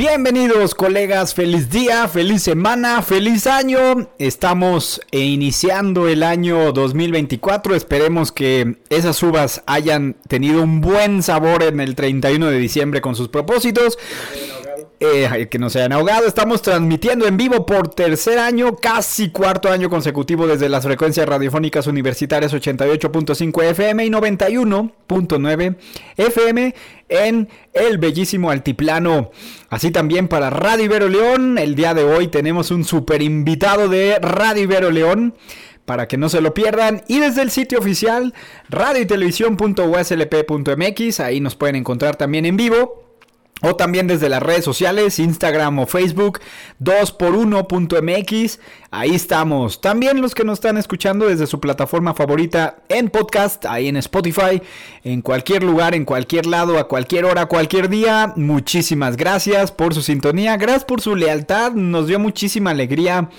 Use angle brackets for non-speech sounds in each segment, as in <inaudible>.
Bienvenidos colegas, feliz día, feliz semana, feliz año. Estamos iniciando el año 2024. Esperemos que esas uvas hayan tenido un buen sabor en el 31 de diciembre con sus propósitos. Eh, que no se hayan ahogado. Estamos transmitiendo en vivo por tercer año, casi cuarto año consecutivo desde las frecuencias radiofónicas universitarias 88.5 FM y 91.9 FM en el bellísimo altiplano. Así también para Radio Ibero León, el día de hoy tenemos un super invitado de Radio Ibero León para que no se lo pierdan. Y desde el sitio oficial radio y televisión.uslp.mx, ahí nos pueden encontrar también en vivo. O también desde las redes sociales, Instagram o Facebook, 2x1.mx. Ahí estamos. También los que nos están escuchando desde su plataforma favorita en podcast, ahí en Spotify, en cualquier lugar, en cualquier lado, a cualquier hora, cualquier día. Muchísimas gracias por su sintonía, gracias por su lealtad. Nos dio muchísima alegría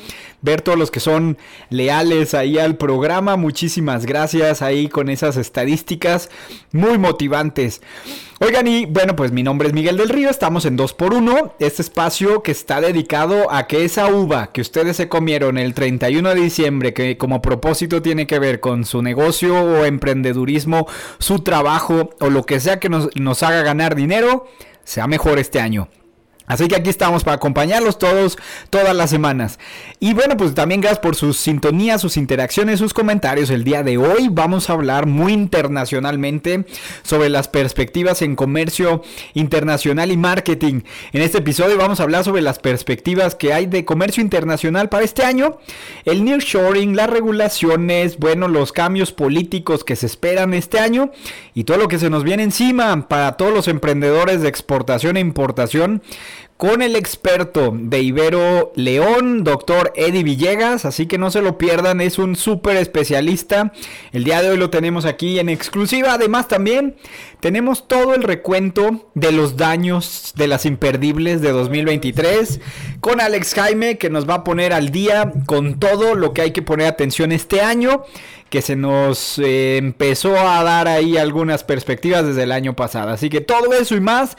ver todos los que son leales ahí al programa. Muchísimas gracias ahí con esas estadísticas muy motivantes. Oigan, y bueno, pues mi nombre es Miguel del Río, estamos en 2x1, este espacio que está dedicado a que esa uva que ustedes se comieron el 31 de diciembre, que como propósito tiene que ver con su negocio o emprendedurismo, su trabajo o lo que sea que nos, nos haga ganar dinero, sea mejor este año. Así que aquí estamos para acompañarlos todos, todas las semanas. Y bueno, pues también gracias por sus sintonías, sus interacciones, sus comentarios. El día de hoy vamos a hablar muy internacionalmente sobre las perspectivas en comercio internacional y marketing. En este episodio vamos a hablar sobre las perspectivas que hay de comercio internacional para este año, el nearshoring, las regulaciones, bueno, los cambios políticos que se esperan este año y todo lo que se nos viene encima para todos los emprendedores de exportación e importación con el experto de Ibero León, doctor Eddie Villegas, así que no se lo pierdan, es un súper especialista. El día de hoy lo tenemos aquí en exclusiva, además también tenemos todo el recuento de los daños de las imperdibles de 2023 con Alex Jaime que nos va a poner al día con todo lo que hay que poner atención este año que se nos eh, empezó a dar ahí algunas perspectivas desde el año pasado. Así que todo eso y más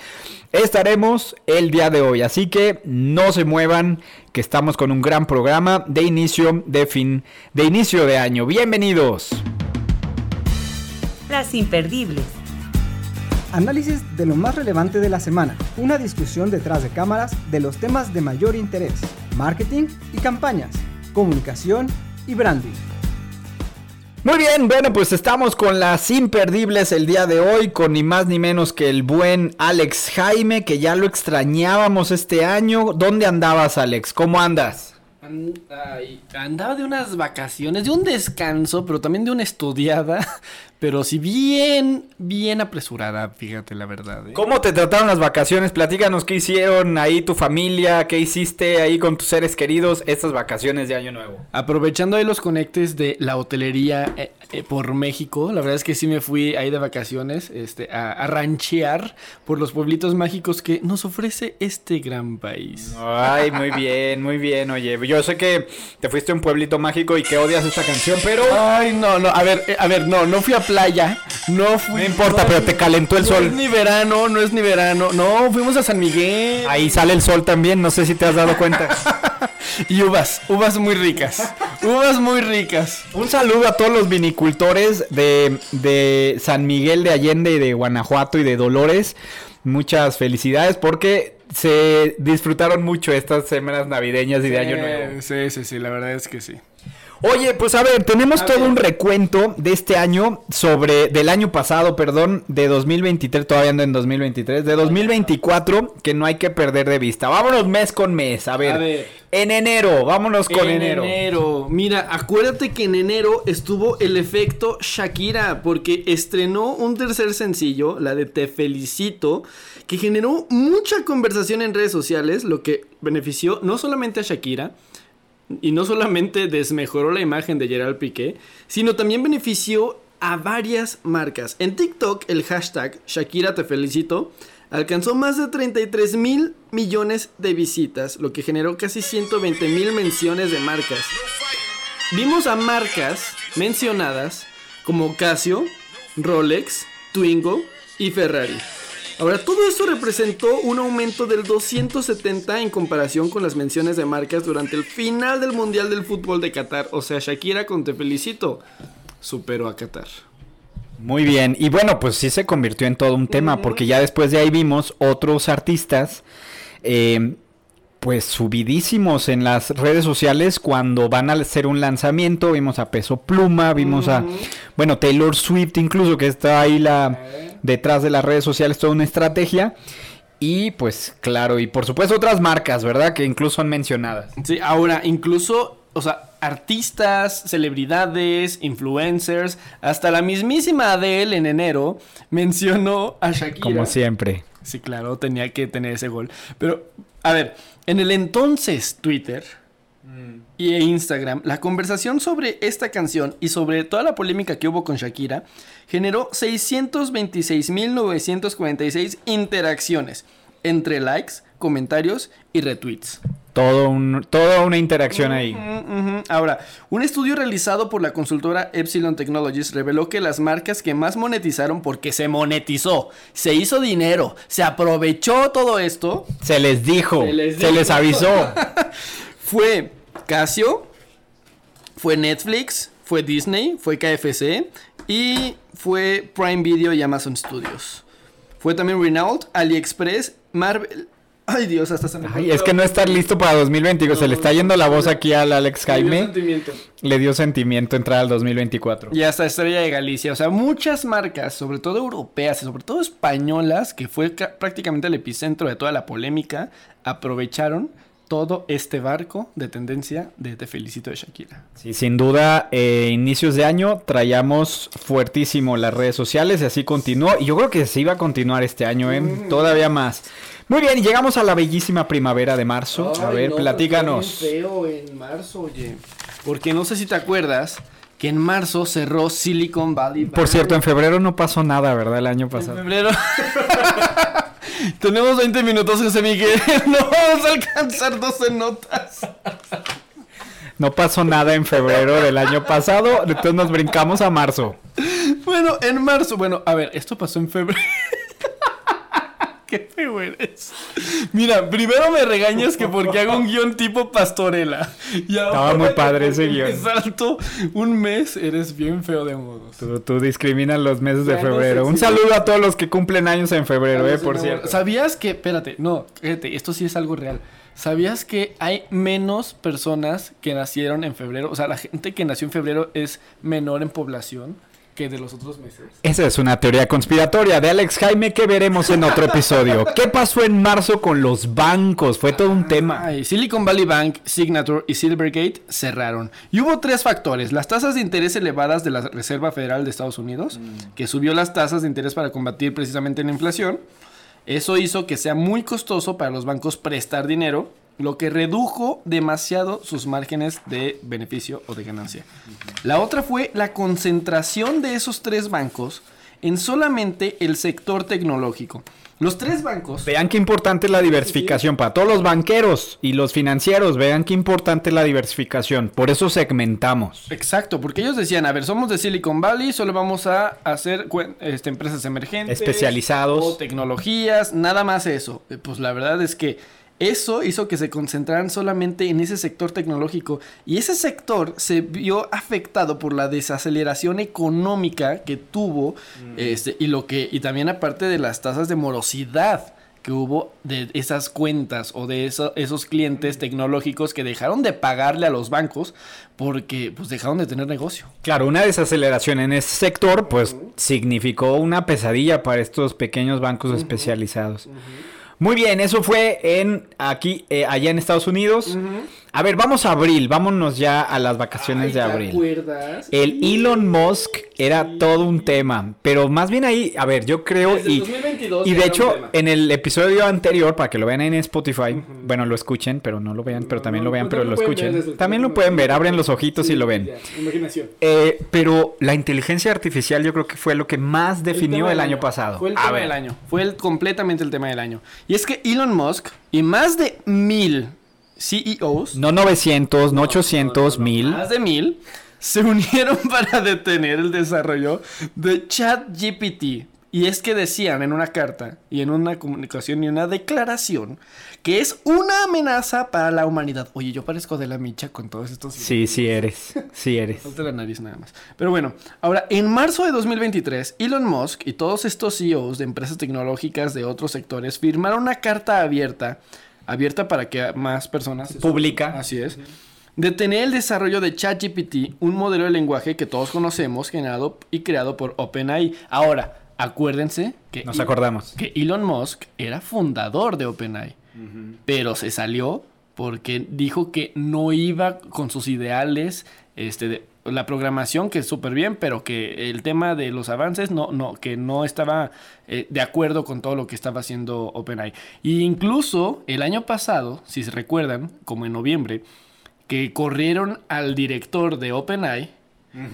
estaremos el día de hoy. Así que no se muevan, que estamos con un gran programa de inicio de fin, de inicio de año. Bienvenidos. Las imperdibles. Análisis de lo más relevante de la semana. Una discusión detrás de cámaras de los temas de mayor interés. Marketing y campañas. Comunicación y branding. Muy bien, bueno, pues estamos con las imperdibles el día de hoy, con ni más ni menos que el buen Alex Jaime, que ya lo extrañábamos este año. ¿Dónde andabas, Alex? ¿Cómo andas? andaba de unas vacaciones, de un descanso, pero también de una estudiada. Pero si bien, bien apresurada, fíjate la verdad. ¿eh? ¿Cómo te trataron las vacaciones? Platícanos qué hicieron ahí tu familia, qué hiciste ahí con tus seres queridos estas vacaciones de Año Nuevo. Aprovechando ahí los conectes de la hotelería eh, eh, por México, la verdad es que sí me fui ahí de vacaciones este, a, a, ranchear por los pueblitos mágicos que nos ofrece este gran país. Ay, muy <laughs> bien, muy bien, oye. Yo sé que te fuiste a un pueblito mágico y que odias esta canción, pero... Ay, no, no, a ver, a ver, no, no fui a playa. No fui. No importa, no, pero te calentó el no sol. No es ni verano, no es ni verano. No, fuimos a San Miguel. Ahí sale el sol también, no sé si te has dado cuenta. <laughs> y uvas, uvas muy ricas. Uvas muy ricas. Un saludo a todos los vinicultores de, de San Miguel de Allende y de Guanajuato y de Dolores. Muchas felicidades porque se disfrutaron mucho estas semanas navideñas y de Año Nuevo. Sí, sí, sí, la verdad es que sí. Oye, pues a ver, tenemos A todo ver. un recuento de este año sobre, del año pasado, perdón, de 2023, todavía ando en 2023, de 2024, que no hay que perder de vista. Vámonos mes con mes, a ver. A ver. En enero, vámonos con en enero. enero. Mira, acuérdate que en enero estuvo el efecto Shakira porque estrenó un tercer sencillo, la de Te Felicito, que generó mucha conversación en redes sociales, lo que benefició no solamente a Shakira, y no solamente desmejoró la imagen de Gerald Piqué, sino también benefició a varias marcas. En TikTok, el hashtag Shakira te alcanzó más de 33 mil millones de visitas, lo que generó casi 120 mil menciones de marcas. Vimos a marcas mencionadas como Casio, Rolex, Twingo y Ferrari. Ahora, todo esto representó un aumento del 270 en comparación con las menciones de marcas durante el final del Mundial del Fútbol de Qatar. O sea, Shakira, con te felicito, superó a Qatar. Muy bien, y bueno, pues sí se convirtió en todo un tema, porque ya después de ahí vimos otros artistas, eh, pues subidísimos en las redes sociales cuando van a hacer un lanzamiento. Vimos a Peso Pluma, vimos a, bueno, Taylor Swift incluso, que está ahí la, detrás de las redes sociales, toda una estrategia. Y pues claro, y por supuesto otras marcas, ¿verdad? Que incluso son mencionadas. Sí, ahora, incluso, o sea, artistas, celebridades, influencers, hasta la mismísima Adele en enero mencionó a Shakira. Como siempre. Sí, claro, tenía que tener ese gol. Pero, a ver, en el entonces Twitter y Instagram, la conversación sobre esta canción y sobre toda la polémica que hubo con Shakira generó 626.946 interacciones entre likes, comentarios y retweets. Todo un, toda una interacción ahí. Ahora, un estudio realizado por la consultora Epsilon Technologies reveló que las marcas que más monetizaron porque se monetizó, se hizo dinero, se aprovechó todo esto, Se les dijo, Se se les les, dijo. avisó. <laughs> fue Casio, fue Netflix, fue Disney, fue KFC y fue Prime Video y Amazon Studios. Fue también Renault, AliExpress, Marvel. Ay Dios, hasta se me Ay, es que no estar listo para 2024. se le está yendo la voz aquí al Alex Me dio Jaime. sentimiento. Le dio sentimiento entrar al 2024. Y hasta Estrella de Galicia. O sea, muchas marcas, sobre todo europeas y sobre todo españolas, que fue ca- prácticamente el epicentro de toda la polémica, aprovecharon todo este barco de tendencia de Te Felicito de Shakira. Sí, sin duda, eh, inicios de año traíamos fuertísimo las redes sociales y así continuó. Y yo creo que se iba a continuar este año, ¿eh? Todavía más. Muy bien, llegamos a la bellísima primavera de marzo. a ver, platícanos. feo en marzo, oye. Porque no sé si te acuerdas que en marzo cerró Silicon Valley Por cierto, en febrero no pasó nada, ¿verdad? El año En pasado. febrero. <laughs> Tenemos 20 minutos, José Miguel. <laughs> No vamos a alcanzar 12 notas. No pasó nada en febrero del año pasado, entonces nos brincamos a marzo. Bueno, en marzo. Bueno, a ver, esto pasó en febrero. Qué feo eres. Mira, primero me regañas que porque hago un guion tipo pastorela. Y ahora muy padre ese guion. Salto un mes, eres bien feo de modos. Tú, tú discriminas los meses de no febrero. sé Un si- saludo a todos los que cumplen años en febrero, eh, por cierto. ¿Sabías que, espérate, no, fíjate, esto sí es algo real. ¿Sabías que hay menos personas que nacieron en febrero? O sea, la gente que nació en febrero es menor en población que de los otros meses. Esa es una teoría conspiratoria de Alex Jaime que veremos en otro episodio. <laughs> ¿Qué pasó en marzo con los bancos? Fue todo un tema. Ay, Silicon Valley Bank, Signature y Silvergate cerraron. Y hubo tres factores. Las tasas de interés elevadas de la Reserva Federal de Estados Unidos, que subió las tasas de interés para combatir precisamente la inflación. Eso hizo que sea muy costoso para los bancos prestar dinero, lo que redujo demasiado sus márgenes de beneficio o de ganancia. La otra fue la concentración de esos tres bancos en solamente el sector tecnológico. Los tres bancos Vean qué importante es la diversificación para todos los banqueros y los financieros. Vean qué importante es la diversificación. Por eso segmentamos. Exacto, porque ellos decían, a ver, somos de Silicon Valley, solo vamos a hacer este, empresas emergentes. Especializados. O tecnologías, nada más eso. Eh, Pues la verdad es que eso hizo que se concentraran solamente en ese sector tecnológico. Y ese sector se vio afectado por la desaceleración económica que tuvo. este, y lo que. Y también aparte de las tasas de morosidad que hubo de esas cuentas o de eso- esos clientes tecnológicos que dejaron de pagarle a los bancos porque pues dejaron de tener negocio. Claro, una desaceleración en ese sector, pues significó una pesadilla para estos pequeños bancos especializados. Muy bien, eso fue en aquí, eh, allá en Estados Unidos. A ver, vamos a abril, vámonos ya a las vacaciones Ay, de ¿te abril. acuerdas? El Elon Musk era todo un tema, pero más bien ahí, a ver, yo creo Desde y, 2022 y de hecho en el episodio anterior, para que lo vean en Spotify, bueno, lo escuchen, pero no lo vean, pero No, también no, lo vean, pero lo escuchen. También lo pueden ver, abren los ojitos y lo ven. ya, imaginación. Eh, pero la inteligencia artificial yo creo que fue lo que más definió el año pasado. Fue el A tema ver. del año. Fue el- completamente el tema del año. Y es que Elon Musk y más de mil CEOs, No 900, no 800, no, no, 1000. más de mil, se unieron <laughs> para detener el desarrollo de ChatGPT. Y es que decían en una carta y en una comunicación y una declaración que es una amenaza para la humanidad. Oye, yo parezco de la micha con todos estos... Sí, sí eres. Sí eres. <laughs> Falta la nariz nada más. Pero bueno, ahora, en marzo de 2023, Elon Musk y todos estos CEOs de empresas tecnológicas de otros sectores firmaron una carta abierta, abierta para que más personas... Pública. Así es. Detener el desarrollo de ChatGPT, un modelo de lenguaje que todos conocemos, generado y creado por OpenAI. Ahora, acuérdense que, Nos acordamos. que Elon Musk era fundador de OpenAI, pero se salió porque dijo que no iba con sus ideales, este, de- la programación que es súper bien, pero que el tema de los avances no, no, que no estaba eh, de acuerdo con todo lo que estaba haciendo OpenAI. Y incluso el año pasado, si se recuerdan, como en noviembre, que corrieron al director de OpenAI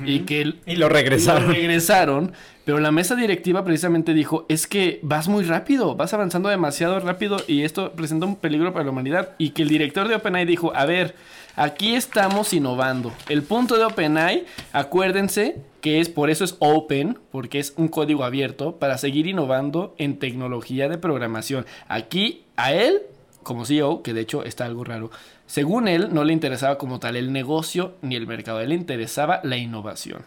y que el- Y lo regresaron. lo regresaron, pero la mesa directiva precisamente dijo, es que vas muy rápido, vas avanzando demasiado rápido y esto presenta un peligro para la humanidad. Y que el director de OpenAI dijo, a ver, aquí estamos innovando. El punto de OpenAI, acuérdense que es por eso es open, porque es un código abierto para seguir innovando en tecnología de programación. Aquí a él como CEO, que de hecho está algo raro, según él no le interesaba como tal el negocio ni el mercado, a él le interesaba la innovación.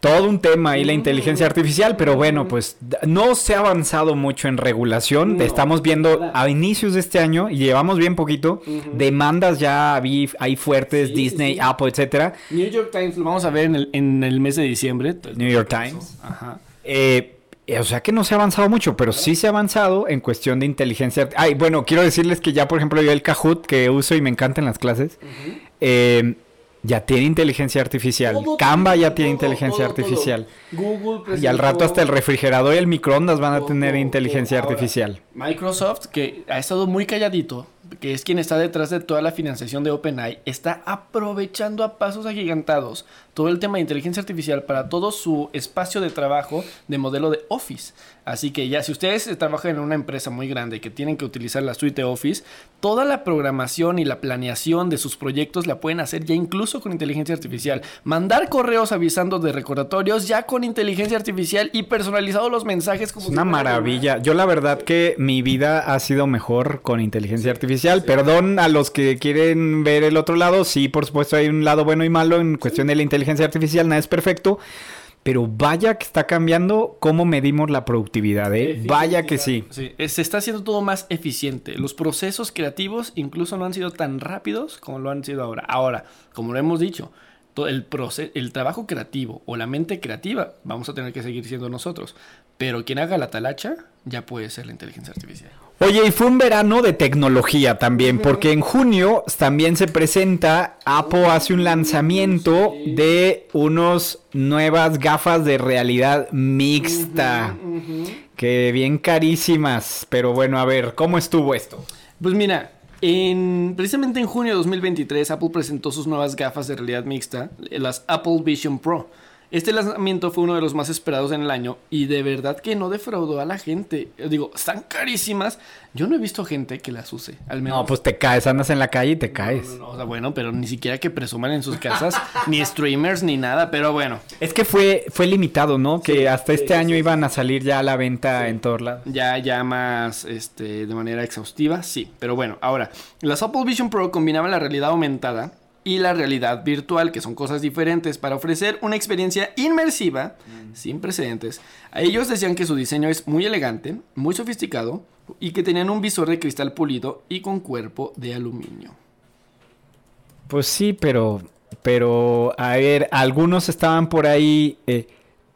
Todo un tema ahí la inteligencia artificial, pero bueno, pues no se ha avanzado mucho en regulación. No, Estamos viendo a inicios de este año y llevamos bien poquito demandas ya hay fuertes Sí, Disney, sí. Apple, etcétera. New York Times lo vamos a ver en el, en el mes de diciembre. New York Times. Ajá. Eh, o sea que no se ha avanzado mucho, pero sí se ha avanzado en cuestión de inteligencia. Ay, bueno, quiero decirles que ya, por ejemplo, yo el Kahoot que uso y me encanta en las clases, eh, ya tiene inteligencia artificial. Todo Canva ya todo, tiene inteligencia todo, artificial. Google Y al rato hasta el refrigerador y el microondas van a tener inteligencia Ahora, artificial. Microsoft, que ha estado muy calladito, que es quien está detrás de toda la financiación de OpenAI, está aprovechando a pasos agigantados todo el tema de inteligencia artificial para todo su espacio de trabajo de modelo de Office. Así que ya, si ustedes trabajan en una empresa muy grande que tienen que utilizar la suite Office, toda la programación y la planeación de sus proyectos la pueden hacer ya incluso con inteligencia artificial. Mandar correos avisando de recordatorios ya con inteligencia artificial y personalizados los mensajes como Es una maravilla. Yo la verdad que mi vida ha sido mejor con inteligencia artificial. Perdón a los que quieren ver el otro lado. Sí, por supuesto hay un lado bueno y malo en cuestión de la inteligencia artificial. Nada es perfecto. Pero vaya que está cambiando cómo medimos la productividad, ¿eh? Vaya que sí. Sí, se está haciendo todo más eficiente. Los procesos creativos incluso no han sido tan rápidos como lo han sido ahora. Ahora, como lo hemos dicho, to- el, proce- el trabajo creativo o la mente creativa vamos a tener que seguir siendo nosotros. Pero quien haga la talacha ya puede ser la inteligencia artificial. Oye, y fue un verano de tecnología también, porque en junio también se presenta, Apple hace un lanzamiento de unos nuevas gafas de realidad mixta, que bien carísimas, pero bueno, a ver, ¿cómo estuvo esto? Pues mira, en, precisamente en junio de 2023 Apple presentó sus nuevas gafas de realidad mixta, las Apple Vision Pro. Este lanzamiento fue uno de los más esperados en el año y de verdad que no defraudó a la gente. Yo Digo, están carísimas. Yo no he visto gente que las use, al menos. No, pues te caes, andas en la calle y te caes. no, no, o sea, bueno, pero ni siquiera que presuman en sus casas, <laughs> ni streamers ni nada, pero bueno. Es que fue, fue limitado, ¿no? Que hasta este año sí, iban a salir ya a la venta en todos lados. Ya, ya más este, de manera exhaustiva, sí. Pero bueno, ahora, las Apple Vision Pro combinaban la realidad aumentada y la realidad virtual, que son cosas diferentes, para ofrecer una experiencia inmersiva, sin precedentes. A ellos decían que su diseño es muy elegante, muy sofisticado y que tenían un visor de cristal pulido y con cuerpo de aluminio. Pues sí, pero, pero, a ver, algunos estaban por ahí eh,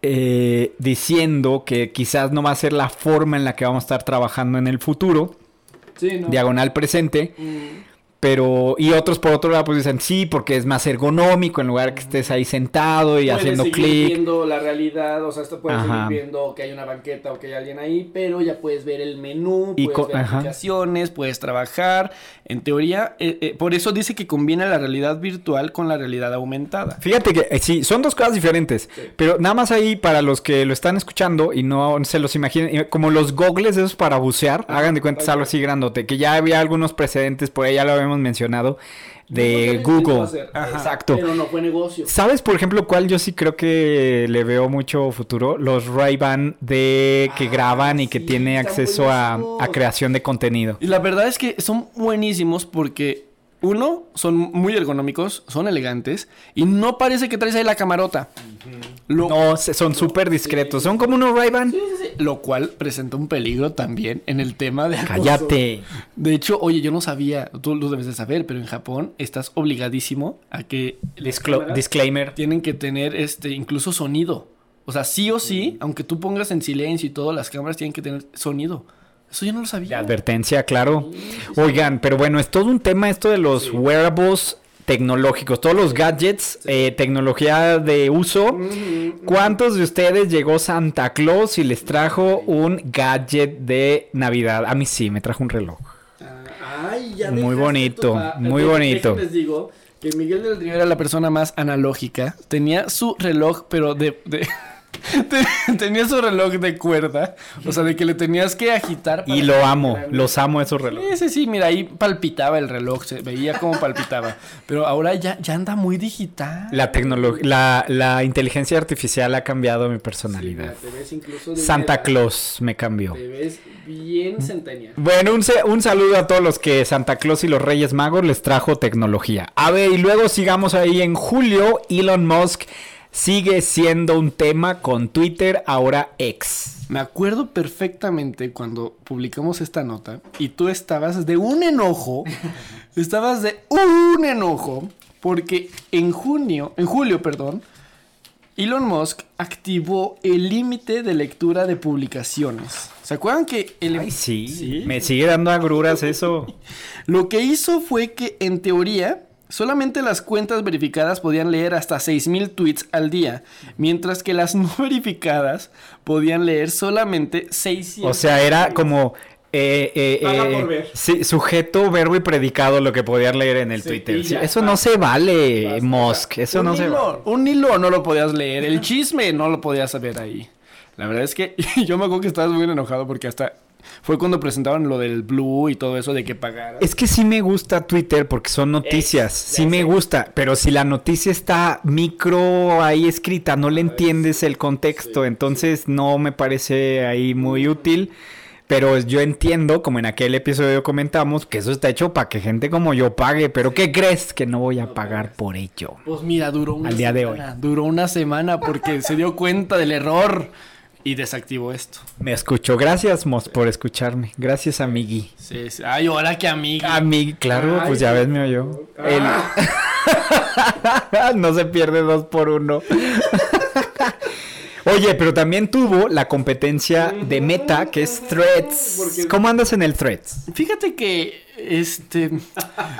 eh, diciendo que quizás no va a ser la forma en la que vamos a estar trabajando en el futuro, Sí, ¿no? diagonal presente, Pero, y otros por otro lado, pues dicen sí, porque es más ergonómico en lugar que estés ahí sentado y Puedes haciendo clic. viendo la realidad, o sea, esto puedes Ajá. seguir viendo que hay una banqueta o que hay alguien ahí, pero ya puedes ver el menú, Y puedes ver ajá. aplicaciones, puedes trabajar. En teoría, eh, eh, por eso dice que combina la realidad virtual con la realidad aumentada. Fíjate que eh, sí, son dos cosas diferentes, pero nada más ahí para los que lo están escuchando y no se los imaginen, como los gogles esos para bucear, hagan de cuenta es algo así grandote, que ya había algunos precedentes, por ahí ya lo habíamos mencionado, de Google. Exacto. Pero no fue negocio. ¿Sabes, por ejemplo, cuál yo sí creo que le veo mucho futuro? Los Ray-Ban de que Ah, graban y que tiene acceso a, a creación de contenido. Y la verdad es que son buenísimos porque, uno, son muy ergonómicos, son elegantes y no parece que traes ahí la camarota. No, son súper discretos, son como unos Ray-Ban. Sí, sí, sí. Lo cual presenta un peligro también en el tema de acoso. Cállate. De hecho, oye, yo no sabía, tú lo debes de saber, pero en Japón estás obligadísimo a que Disclo- disclaimer. tienen que tener este incluso sonido. O sea, sí o sí, aunque tú pongas en silencio y todo, las cámaras tienen que tener sonido. Eso yo no lo De sabía. advertencia, claro. Oigan, pero bueno, es todo un tema esto de los wearables tecnológicos, todos los gadgets, eh, tecnología de uso. ¿Cuántos de ustedes llegó Santa Claus y les trajo un gadget de Navidad? A mí sí, me trajo un reloj. Ay, ya Muy bonito, muy Déjenme bonito. Les digo que Miguel del Río era la persona más analógica. Tenía su reloj, pero de. <laughs> tenía su reloj de cuerda. O sea, de que le tenías que agitar. para Y lo amo, los amo esos relojes. Sí, sí, sí, mira, ahí palpitaba el reloj, se veía cómo palpitaba. Pero ahora ya, ya anda muy digital. La tecnología, la, la inteligencia artificial ha cambiado mi Sí, mira, personalidad. te ves incluso de Santa. Claus me cambió. Te ves bien centenial. Bueno, un saludo a todos los que Santa Claus y los Reyes Magos les trajo tecnología. A ver, y luego sigamos ahí en julio, Elon Musk sigue siendo un tema con Twitter, ahora ex. Me acuerdo perfectamente cuando publicamos esta nota y tú estabas de un enojo, <laughs> estabas de un enojo porque en junio, en julio, perdón, Elon Musk activó el límite de lectura de publicaciones. ¿Se acuerdan que el Ay, sí, Sí. me sigue dando agruras eso. <laughs> Lo que hizo fue que, en teoría, solamente las cuentas verificadas podían leer hasta 6.000 tweets al día, mientras que las <laughs> no verificadas podían leer solamente 600. O sea, era como... eh, eh, eh, por ver. sí, sujeto, verbo y predicado lo que podían leer en el Sí, Twitter. Sí, eso no se vale, basta. Musk. Eso un no se vale. Un hilo no lo podías leer, el chisme no lo podías saber ahí. La verdad es que <laughs> yo me acuerdo que estabas muy enojado porque hasta fue cuando presentaban lo del Blue y todo eso de que pagaras. Es que sí me gusta Twitter porque son noticias, sí me gusta, pero si la noticia está micro ahí escrita, no le entiendes el contexto, entonces no me parece ahí muy útil. Pero yo entiendo, como en aquel episodio comentamos, que eso está hecho para que gente como yo pague. Pero ¿qué crees que no voy a pagar por ello? Pues mira, duró una Al día de semana. Duró una semana porque se dio cuenta del error y desactivó esto. Me escuchó. Gracias, Mos, por escucharme. Gracias, amigui. Sí, sí. Ay, ahora que amiga. Amigui, claro, Ay, pues ya ves, me oyó. El- <laughs> no se pierde dos por uno. <laughs> Oye, pero también tuvo la competencia de Meta, que es Threads. ¿Cómo andas en el Threads? Fíjate que este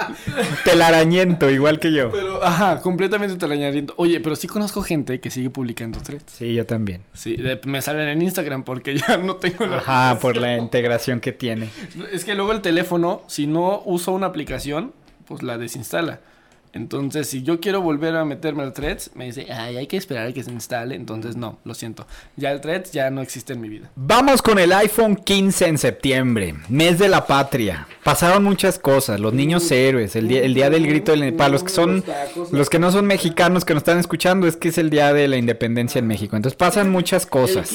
<laughs> Telarañento, igual que yo. pero ajá, completamente talañariento. Oye, pero sí conozco gente que sigue publicando threads. Sí, yo también. Sí, de- me salen en Instagram porque ya <laughs> no tengo la Ajá, por la integración que tiene. Es que luego el teléfono, si no uso una aplicación, pues la desinstala. Entonces, si yo quiero volver a meterme al Threads, me dice, ay, hay que esperar a que se instale. Entonces, no, lo siento. Ya el Threads ya no existe en mi vida. Vamos con el iPhone 15 en septiembre, mes de la patria. Pasaron muchas cosas, los niños héroes, el día, el día del grito del- para los que son los que no son mexicanos que nos están escuchando es que es el día de la independencia en México. Entonces pasan muchas cosas.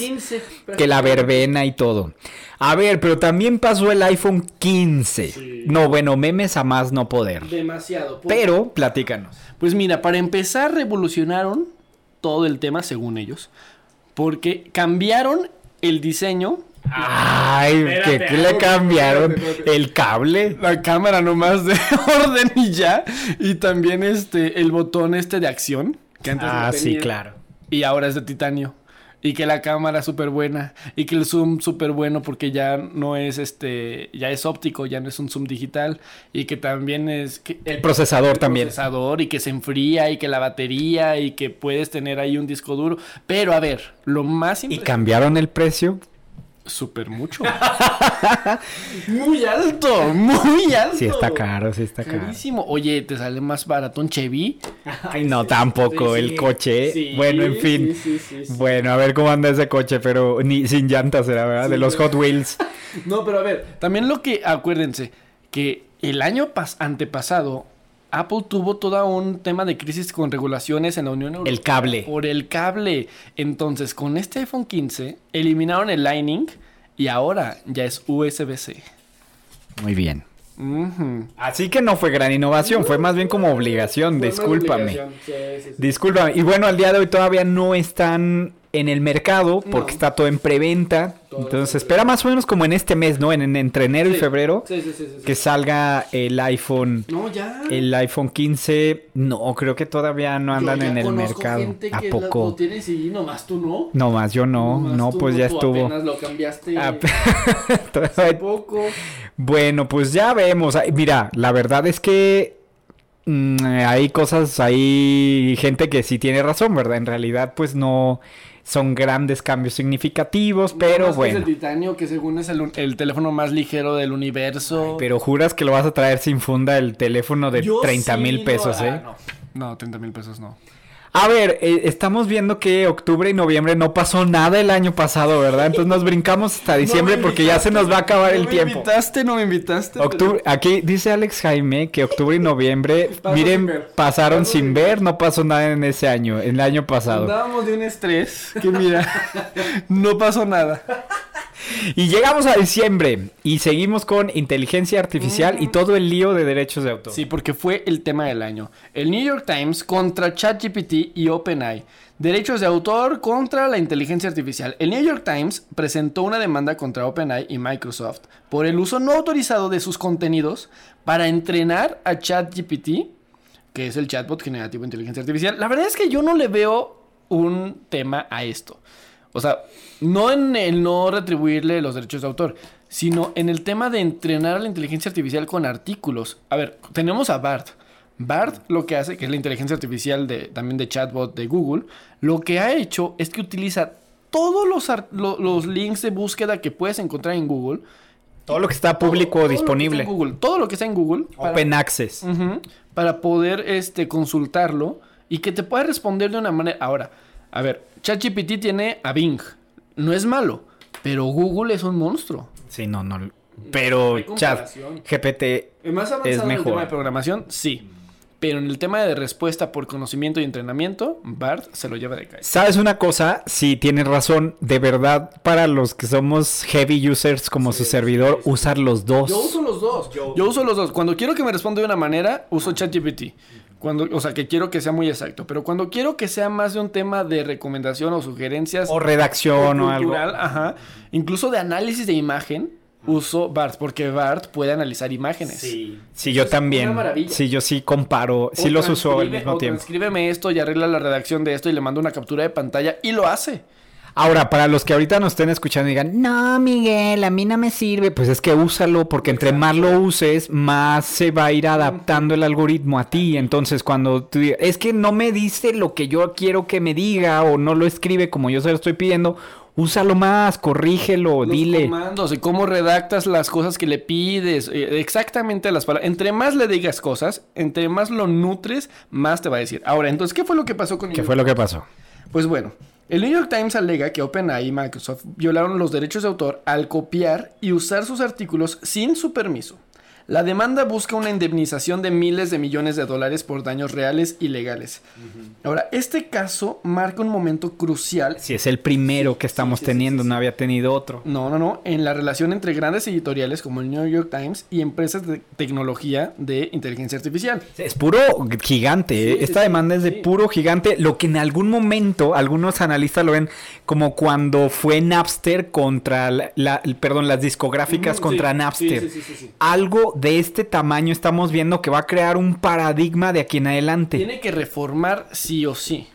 Que la verbena y todo. A ver, pero también pasó el iPhone 15. No, bueno, memes a más no poder. Demasiado. Pero platícanos. Pues mira, para empezar, revolucionaron todo el tema, según ellos. Porque cambiaron el diseño. Ay, ¿qué, qué le cambiaron? ¿El cable? La cámara nomás de <laughs> orden y ya. Y también este, el botón este de acción. Que antes no Ah, sí, claro. Y ahora es de titanio. Y que la cámara súper buena. Y que el zoom súper bueno porque ya no es este. Ya es óptico, ya no es un zoom digital. Y que también es. que- El procesador también. procesador y que se enfría y que la batería y que puedes tener ahí un disco duro. Pero a ver, lo más ¿Y cambiaron el precio? Súper mucho. <laughs> muy alto, muy alto. Sí está caro, sí está caro. Carísimo. Oye, ¿te sale más barato un Chevy? <laughs> Ay, no, tampoco, Sí, el coche. sí, bueno, en fin. Bueno, a ver cómo anda ese coche, pero ni sin llantas era, ¿verdad? de los Hot Wheels. <laughs> No, pero a ver, también lo que, acuérdense, que el año pas- antepasado, Apple tuvo todo un tema de crisis con regulaciones en la Unión Europea. El cable. Por el cable. Entonces, con este iPhone 15, eliminaron el Lightning y ahora ya es USB-C. Muy bien. Así que no fue gran innovación, fue más bien como obligación, discúlpame. Discúlpame. Y bueno, al día de hoy todavía no están en el mercado porque No. está todo en preventa. Entonces en espera más o menos como en este mes, ¿no? En, en- entre enero y febrero Sí, sí, que salga el iPhone. No, ya. El iPhone 15, no, creo que todavía no andan Yo ya en el mercado. gente ¿A que poco? lo tienes y nomás tú no. No más, yo no, Nomás no, tú pues ya tú estuvo. apenas lo cambiaste <laughs> hace poco. Bueno, pues ya vemos. Mira, la verdad es que mm, hay cosas, hay gente que sí tiene razón, ¿verdad? En realidad, pues no son grandes cambios significativos, pero Nomás que Es bueno. el titanio que según es el, el teléfono más ligero del universo. Pero juras que lo vas a traer sin funda el teléfono de Yo 30 sí, mil no, pesos, ah, ¿eh? no. No, 30 mil pesos no. A ver, eh, estamos viendo que octubre y noviembre no pasó nada el año pasado, ¿verdad? Entonces nos brincamos hasta <laughs> diciembre porque ya se nos va a acabar el tiempo. No me invitaste, no me invitaste. Octubre, aquí dice Alex Jaime que octubre y noviembre, <laughs> miren, sin pasaron sin sin ver, no pasó nada en ese año, en el año pasado. Andábamos de un estrés que mira, <laughs> no pasó nada. Y llegamos a diciembre y seguimos con inteligencia artificial y todo el lío de derechos de autor. Sí, porque fue el tema del año. El New York Times contra ChatGPT y OpenAI. Derechos de autor contra la inteligencia artificial. El New York Times presentó una demanda contra OpenAI y Microsoft por el uso no autorizado de sus contenidos para entrenar a ChatGPT, que es el chatbot generativo de inteligencia artificial. La verdad es que yo no le veo un tema a esto. O sea, no en el no retribuirle los derechos de autor, sino en el tema de entrenar a la inteligencia artificial con artículos. A ver, tenemos a BART. BART lo que hace, que es la inteligencia artificial de, también de chatbot de Google, lo que ha hecho es que utiliza todos los, lo- los links de búsqueda que puedes encontrar en Google. Todo lo que está público Todo- disponible. está en Google, todo lo que está en Google. para- Open Access. Para poder este, consultarlo y que te pueda responder de una manera. Ahora, a ver, ChatGPT tiene a Bing. No es malo, pero Google es un monstruo. Sí, no, no. Pero chat. GPT ¿Es más avanzado Es en el mejor. tema de programación? Sí. Pero en el tema de respuesta por conocimiento y entrenamiento, BART se lo lleva de calle. ¿Sabes una cosa? Sí, tienes razón. De verdad, para los que somos heavy users como su servidor, usar los dos. Yo uso los dos. Yo... uso los dos. Cuando quiero que me responda de una manera, uso ChatGPT. Cuando, o sea, que quiero que sea muy exacto. Pero cuando quiero que sea más de un tema de recomendación o sugerencias. O redacción o, algo. cultural, ajá. Incluso de análisis de imagen, uso BART. Porque BART puede analizar imágenes. Sí, yo es también. una maravilla. Sí, yo sí comparo. Sí O los uso al mismo o tiempo. Transcríbeme esto y arregla la redacción de esto y le mando una captura de pantalla y lo hace. Ahora, para los que ahorita nos estén escuchando y digan, no, Miguel, a mí no me sirve, pues es que úsalo, porque entre más lo uses, más se va a ir adaptando el algoritmo a ti. Entonces, cuando tú digas, es que no me dice lo que yo quiero que me diga o no lo escribe como yo se lo estoy pidiendo, úsalo más, corrígelo, Los dile. comandos y cómo redactas las cosas que le pides. eh, Exactamente las palabras. Entre más le digas cosas, entre más lo nutres, más te va a decir. Ahora, entonces, ¿qué fue lo que pasó con ¿Qué fue lo que pasó? Pues bueno, el New York Times alega que OpenAI y Microsoft violaron los derechos de autor al copiar y usar sus artículos sin su permiso. La demanda busca una indemnización de miles de millones de dólares por daños reales y legales. Ahora, este caso marca un momento crucial Si es el primero que estamos sí, sí, teniendo, sí, sí. no había tenido otro. no, no, no. En la relación entre grandes editoriales como el New York Times y empresas de tecnología de inteligencia artificial. Es puro gigante, ¿eh? Sí, esta sí, demanda es de sí. puro gigante, lo que en algún momento algunos analistas lo ven como cuando fue Napster contra la, la- perdón, las discográficas Ujú, contra sí, Napster. sí, sí, sí, sí. Algo de este tamaño estamos viendo que va a crear un paradigma de aquí en adelante. Tiene que reformar sí o sí.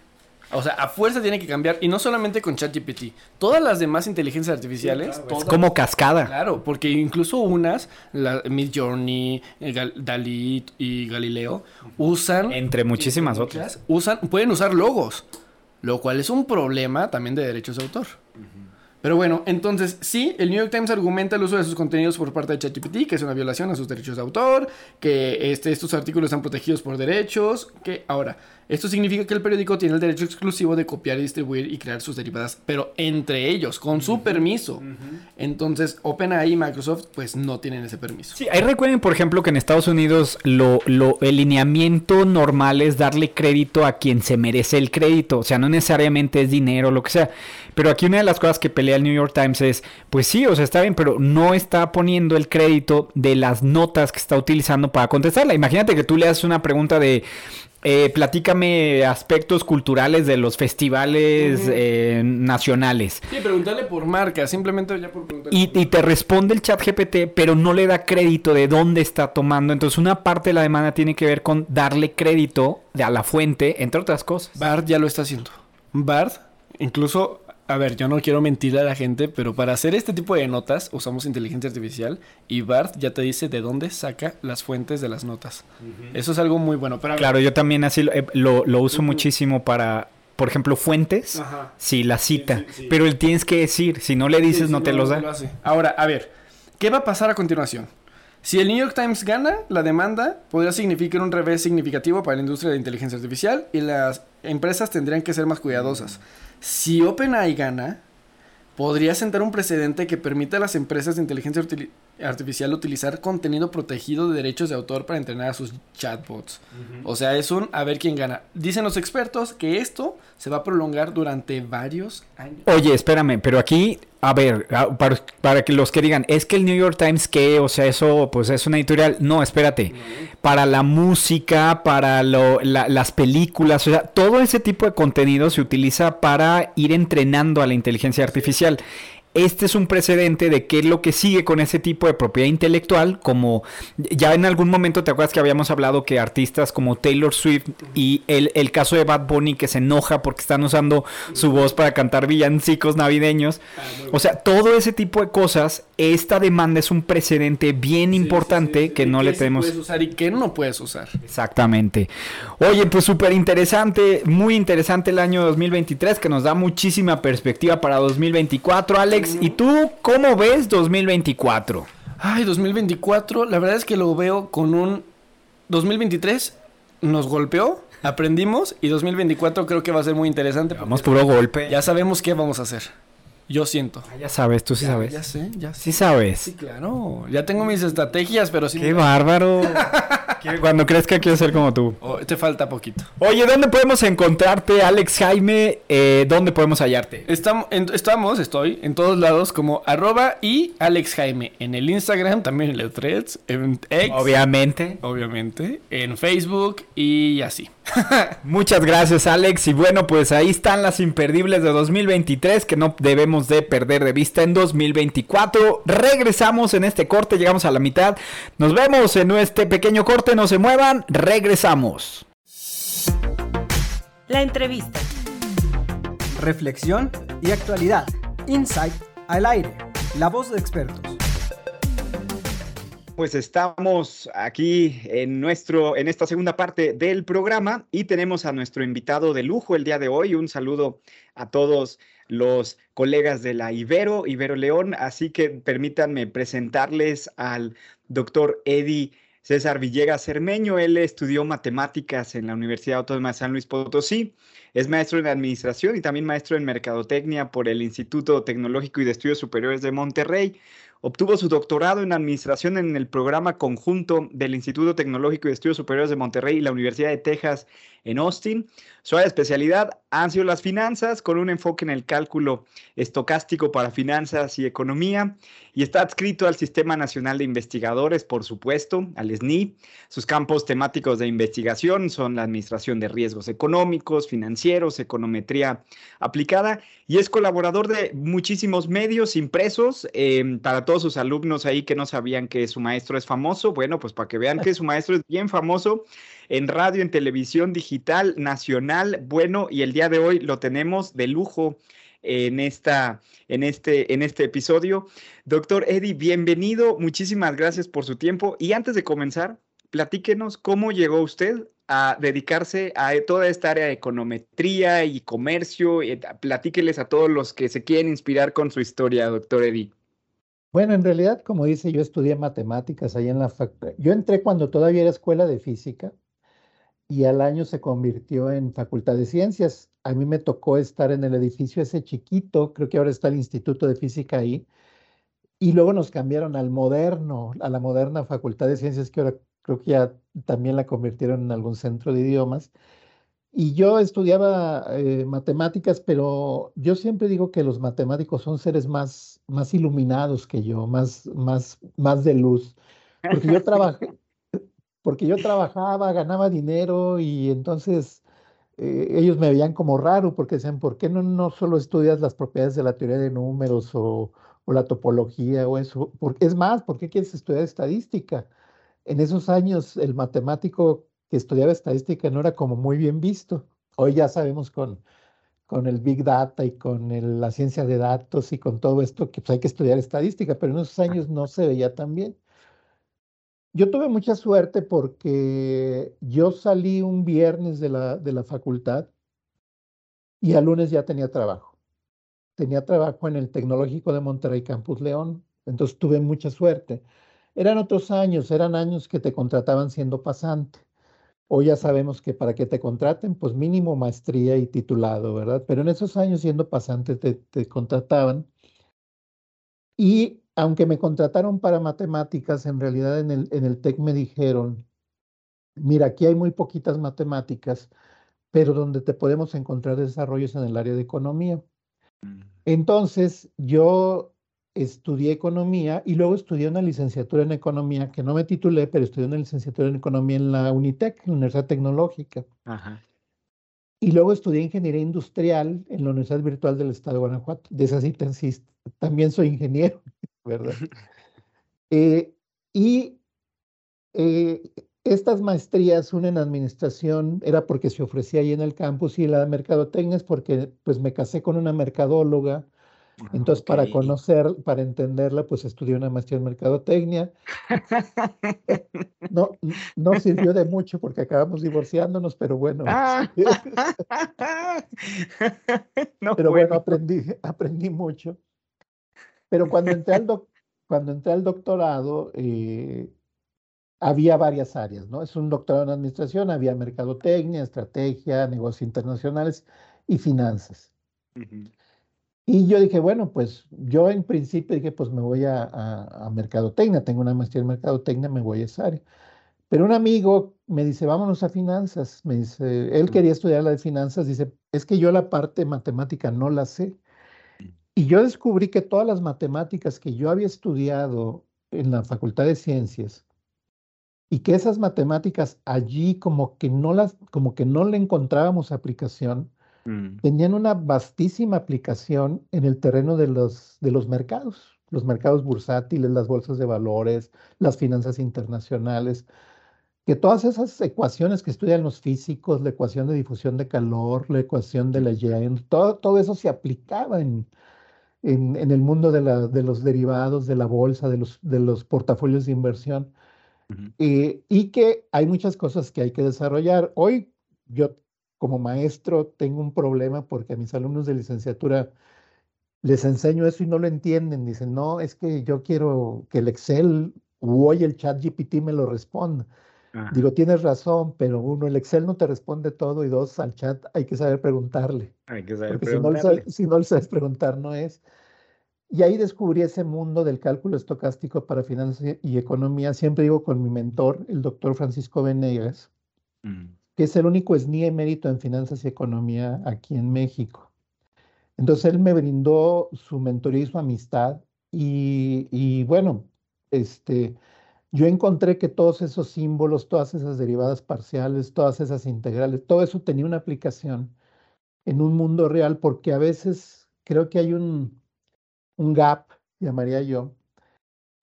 O sea, a fuerza tiene que cambiar. Y no solamente con ChatGPT. Todas las demás inteligencias artificiales. Es como cascada. Claro, porque incluso unas, la Midjourney, eh, Gal- Dalí y Galileo, usan. Entre muchísimas otras. Usan, pueden usar logos. Lo cual es un problema también de derechos de autor. Pero bueno, entonces sí, el New York Times argumenta el uso de sus contenidos por parte de ChatGPT, que es una violación a sus derechos de autor, que este, estos artículos están protegidos por derechos, que ahora, esto significa que el periódico tiene el derecho exclusivo de copiar distribuir y crear sus derivadas, pero entre ellos, con su permiso. Entonces, OpenAI y Microsoft pues no tienen ese permiso. Sí, ahí recuerden, por ejemplo, que en Estados Unidos lo, lo, el lineamiento normal es darle crédito a quien se merece el crédito. O sea, no necesariamente es dinero o lo que sea. Pero aquí una de las cosas que pelea el New York Times es, pues sí, o sea, está bien, pero no está poniendo el crédito de las notas que está utilizando para contestarla. Imagínate que tú le haces una pregunta de, eh, platícame aspectos culturales de los festivales eh, nacionales. Sí, preguntarle por marca, simplemente ya por preguntarle. Y, y te responde el chat GPT, pero no le da crédito de dónde está tomando. Entonces, una parte de la demanda tiene que ver con darle crédito de a la fuente, entre otras cosas. Bard ya lo está haciendo. Bard, incluso, a ver, yo no quiero mentirle a la gente, pero para hacer este tipo de notas usamos inteligencia artificial y Bard ya te dice de dónde saca las fuentes de las notas. Eso es algo muy bueno. Pero Claro, yo también así lo, eh, lo- lo uso muchísimo para, por ejemplo, fuentes. Ajá. Sí, la cita. sí, sí. Pero él tienes que decir, si no le dices, Sí, no sí, te los da. lo hace. Ahora, a ver, ¿qué va a pasar a continuación? Si el New York Times gana la demanda, podría significar un revés significativo para la industria de inteligencia artificial y las empresas tendrían que ser más cuidadosas. Si OpenAI gana, podría sentar un precedente que permita a las empresas de inteligencia artificial utilizar contenido protegido de derechos de autor para entrenar a sus chatbots. O sea, es un a ver quién gana. Dicen los expertos que esto se va a prolongar durante varios años. Oye, espérame, pero aquí, a ver, para, para que los que digan, es que el New York Times, ¿qué? O sea, eso, pues es una editorial. No, espérate. Para la música, para lo- la- las películas, o sea, todo ese tipo de contenido se utiliza para ir entrenando a la inteligencia artificial. Este es un precedente de qué es lo que sigue con ese tipo de propiedad intelectual, como ya en algún momento te acuerdas que habíamos hablado que artistas como Taylor Swift y el, el caso de Bad Bunny que se enoja porque están usando su voz para cantar villancicos navideños. O sea, todo ese tipo de cosas, esta demanda es un precedente bien importante que no le tenemos. puedes usar y qué no puedes usar. Exactamente. Oye, pues súper interesante, muy interesante el año 2023 que nos da muchísima perspectiva para 2024. Alex, ¿y tú cómo ves 2024? Ay, 2024, la verdad es que lo veo con un 2023 nos golpeó, aprendimos y 2024 creo que va a ser muy interesante. Vamos puro golpe. Ya sabemos qué vamos a hacer. Yo siento. Ah, ya sabes, tú sí sabes. Ya sé, ya sé. Sí sabes. Sí, claro. Ya tengo mis estrategias, pero sí. Qué bárbaro. <laughs> Cuando que quiero ser como tú. Oh, te falta poquito. Oye, ¿dónde podemos encontrarte, Alex Jaime? Eh, ¿Dónde podemos hallarte? Estamos, estamos, estoy en todos lados como arroba y Alex Jaime. En el Instagram, también en el Threads, en X. Obviamente. Obviamente. En Facebook y así. <laughs> Muchas gracias, Alex. Y bueno, pues ahí están las imperdibles de 2023 que no debemos de perder de vista en 2024. Regresamos en este corte, llegamos a la mitad. Nos vemos en este pequeño corte, no se muevan, regresamos. La entrevista. Reflexión y actualidad. Insight al aire. La voz de expertos. Pues estamos aquí en nuestro en esta segunda parte del programa y tenemos a nuestro invitado de lujo el día de hoy. Un saludo a todos los colegas de la Ibero, Ibero León, así que permítanme presentarles al doctor Eddie César Villegas Cermeño. Él estudió matemáticas en la Universidad Autónoma de San Luis Potosí. Es maestro en administración y también maestro en mercadotecnia por el Instituto Tecnológico y de Estudios Superiores de Monterrey. Obtuvo su doctorado en administración en el programa conjunto del Instituto Tecnológico de Estudios Superiores de Monterrey y la Universidad de Texas en Austin. Su área de especialidad han sido las finanzas, con un enfoque en el cálculo estocástico para finanzas y economía, y está adscrito al Sistema Nacional de Investigadores, por supuesto, al SNI. Sus campos temáticos de investigación son la administración de riesgos económicos, financieros, econometría aplicada, y es colaborador de muchísimos medios impresos. eh, para todos sus alumnos ahí que no sabían que su maestro es famoso, bueno, pues para que vean que su maestro es bien famoso en radio, en televisión digital digital nacional. Bueno, y el día de hoy lo tenemos de lujo en, esta, en, este, en este episodio. Doctor Eddie, bienvenido. Muchísimas gracias por su tiempo. Y antes de comenzar, platíquenos cómo llegó usted a dedicarse a toda esta área de econometría y comercio. Platíqueles a todos los que se quieren inspirar con su historia, doctor Eddie. Bueno, en realidad, como dice, yo estudié matemáticas ahí en la facultad. Yo entré cuando todavía era escuela de física y al año se convirtió en facultad de ciencias. A mí me tocó estar en el edificio ese chiquito, creo que ahora está el Instituto de Física ahí, y luego nos cambiaron al moderno, a la moderna facultad de ciencias que ahora creo que ya también la convirtieron en algún centro de idiomas. Y yo estudiaba eh, matemáticas, pero yo siempre digo que los matemáticos son seres más, más iluminados que yo, más, más, más de luz. Porque yo, <laughs> trabajé, porque yo trabajaba, ganaba dinero y entonces eh, ellos me veían como raro porque decían, ¿por qué no, no solo estudias las propiedades de la teoría de números o, o la topología o eso? Porque, es más, ¿por qué quieres estudiar estadística? En esos años el matemático que estudiaba estadística no era como muy bien visto. Hoy ya sabemos con, con el Big Data y con la ciencia de datos y con todo esto que pues, hay que estudiar estadística, pero en esos años no se veía tan bien. Yo tuve mucha suerte porque yo salí un viernes de la, de la facultad y al lunes ya tenía trabajo. Tenía trabajo en el Tecnológico de Monterrey Campus León, entonces tuve mucha suerte. Eran otros años, eran años que te contrataban siendo pasante. Hoy ya sabemos que para que te contraten, pues mínimo maestría y titulado, ¿verdad? Pero en esos años siendo pasante te, contrataban. Y aunque me contrataron para matemáticas, en realidad en el, en el TEC me dijeron, mira, aquí hay muy poquitas matemáticas, pero donde te podemos encontrar desarrollos en el área de economía. Mm. Entonces, yo estudié economía y luego estudié una licenciatura en economía, que no me titulé, pero estudié una licenciatura en economía en la Unitec, la Universidad Tecnológica. Y luego estudié ingeniería industrial en la Universidad Virtual del Estado de Guanajuato. De esa cita, también soy ingeniero, ¿verdad? Eh, y eh, estas maestrías, una en administración, era porque se ofrecía ahí en el campus y la de mercadotecnia es porque pues me casé con una mercadóloga entonces, para conocer, para entenderla, pues estudié una maestría en mercadotecnia. No, no sirvió de mucho porque acabamos divorciándonos, pero bueno. Ah. <laughs> <laughs> pero bueno, aprendí, aprendí mucho. Pero cuando entré al, <laughs> cuando entré al doctorado, eh, había varias áreas, ¿no? Es un doctorado en administración, había mercadotecnia, estrategia, negocios internacionales y finanzas. Y yo dije, bueno, pues yo en principio dije, pues me voy a, a, mercadotecnia, tengo una maestría en mercadotecnia, me voy a esa área. Pero un amigo me dice, vámonos a finanzas. Me dice, él quería estudiar la de finanzas, dice, es que yo la parte matemática no la sé. Y yo descubrí que todas las matemáticas que yo había estudiado en la Facultad de Ciencias y que esas matemáticas allí como que no las, como que no le encontrábamos aplicación, Mm. tenían una vastísima aplicación en el terreno de los, de los mercados, los mercados bursátiles, las bolsas de valores, las finanzas internacionales, que todas esas ecuaciones que estudian los físicos, la ecuación de difusión de calor, la ecuación de Y, todo, todo eso se aplicaba en, en, el mundo de, la, de, los derivados, de la bolsa, de los, de los portafolios de inversión. Eh, y que hay muchas cosas que hay que desarrollar. Hoy yo como maestro tengo un problema porque a mis alumnos de licenciatura les enseño eso y no lo entienden. Dicen, no, es que yo quiero que el Excel o hoy el chat GPT me lo responda. Digo, tienes razón, pero uno, el Excel no te responde todo y dos, al chat hay que saber preguntarle. Hay que saber preguntarle. Si no, le sabes preguntar, no es. Y ahí descubrí ese mundo del cálculo estocástico para finanzas y economía. Siempre digo con mi mentor, el doctor Francisco Venegas, mm que es el único SNI emérito en finanzas y economía aquí en México. Entonces él me brindó su mentoría y su amistad y, bueno, este, yo encontré que todos esos símbolos, todas esas derivadas parciales, todas esas integrales, todo eso tenía una aplicación en un mundo real porque a veces creo que hay un, un gap, llamaría yo,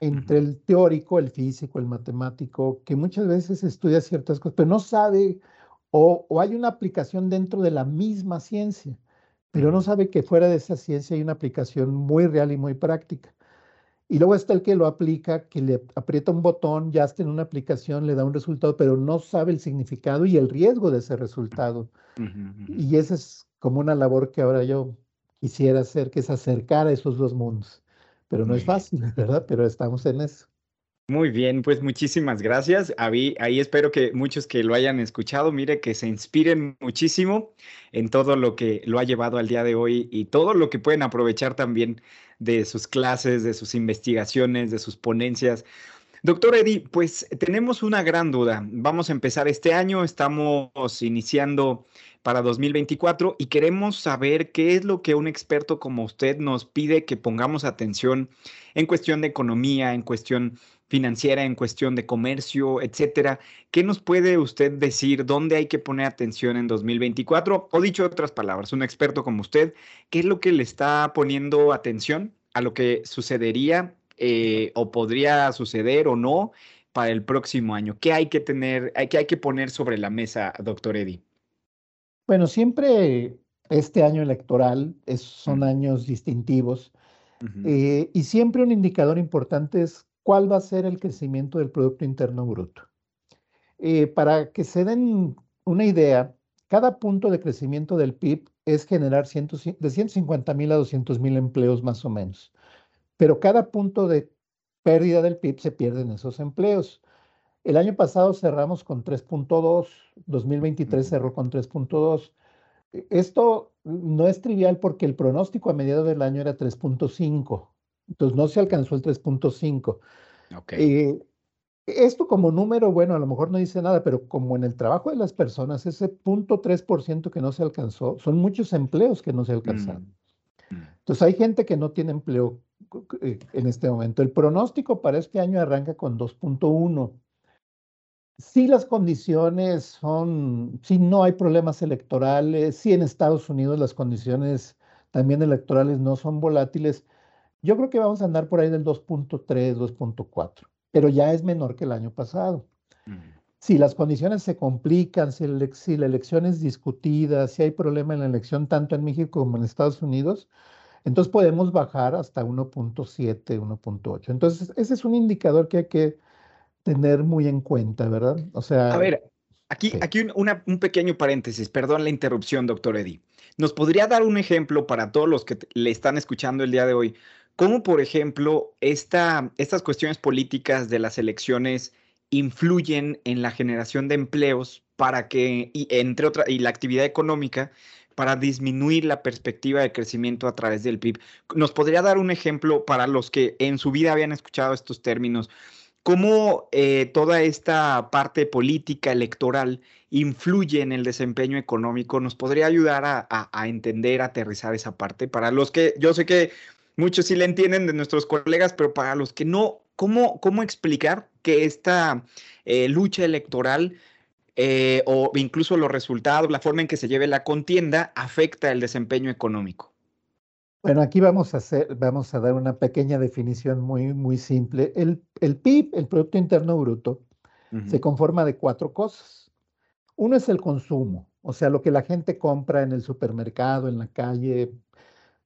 entre el teórico, el físico, el matemático, que muchas veces estudia ciertas cosas, pero no sabe O, o hay una aplicación dentro de la misma ciencia, pero no sabe que fuera de esa ciencia hay una aplicación muy real y muy práctica. Y luego está el que lo aplica, que le aprieta un botón, ya está en una aplicación, le da un resultado, pero no sabe el significado y el riesgo de ese resultado. Y esa es como una labor que ahora yo quisiera hacer, que es acercar a esos dos mundos. Pero no es fácil, <laughs> ¿verdad? Pero estamos en eso. Muy bien, pues muchísimas gracias. Ahí, ahí, espero que muchos que lo hayan escuchado, mire, que se inspiren muchísimo en todo lo que lo ha llevado al día de hoy y todo lo que pueden aprovechar también de sus clases, de sus investigaciones, de sus ponencias. Doctor Eddie, pues tenemos una gran duda. Vamos a empezar este año, estamos iniciando para 2024 y queremos saber qué es lo que un experto como usted nos pide que pongamos atención en cuestión de economía, en cuestión financiera, en cuestión de comercio, etcétera. ¿Qué nos puede usted decir dónde hay que poner atención en 2024? O dicho otras palabras, un experto como usted, ¿qué es lo que le está poniendo atención a lo que sucedería eh, o podría suceder o no para el próximo año? ¿Qué hay que tener, qué hay que poner sobre la mesa, doctor Eddy? Bueno, siempre este año electoral es, son años distintivos eh, y siempre un indicador importante es cuál va a ser el crecimiento del Producto Interno Bruto. Eh, para que se den una idea, cada punto de crecimiento del PIB es generar de 150 mil a 200 mil empleos más o menos. Pero cada punto de pérdida del PIB se pierden esos empleos. El año pasado cerramos con 3.2, 2023 cerró con 3.2. Esto no es trivial porque el pronóstico a mediados del año era 3.5. Entonces no se alcanzó el 3.5. Eh, esto como número, bueno, a lo mejor no dice nada, pero como en el trabajo de las personas, ese punto 3% que no se alcanzó, son muchos empleos que no se alcanzaron. Mm, mm. Entonces hay gente que no tiene empleo eh, en este momento. El pronóstico para este año arranca con 2.1. Si las condiciones son, si no hay problemas electorales, si en Estados Unidos las condiciones también electorales no son volátiles, yo creo que vamos a andar por ahí del 2.3, 2.4, pero ya es menor que el año pasado. Mm. Si las condiciones se complican, si, la elección es discutida, si hay problema en la elección tanto en México como en Estados Unidos, entonces podemos bajar hasta 1.7, 1.8. Entonces, ese es un indicador que hay que tener muy en cuenta, ¿verdad? O sea... A ver, aquí, aquí un pequeño paréntesis, perdón la interrupción, doctor Eddy. ¿Nos podría dar un ejemplo para todos los que le están escuchando el día de hoy? ¿Cómo, por ejemplo, esta, estas cuestiones políticas de las elecciones influyen en la generación de empleos para que, y entre otras, y la actividad económica, para disminuir la perspectiva de crecimiento a través del PIB? ¿Nos podría dar un ejemplo para los que en su vida habían escuchado estos términos? ¿Cómo eh, toda esta parte política electoral influye en el desempeño económico? ¿Nos podría ayudar a, a entender, aterrizar esa parte? Para los que yo sé que muchos sí le entienden de nuestros colegas, pero para los que no, ¿cómo, cómo explicar que esta eh, lucha electoral eh, o incluso los resultados, la forma en que se lleve la contienda, afecta el desempeño económico? Bueno, aquí vamos a hacer, vamos a dar una pequeña definición muy, muy simple. El, el PIB, el Producto Interno Bruto, se conforma de cuatro cosas. Uno es el consumo, o sea, lo que la gente compra en el supermercado, en la calle.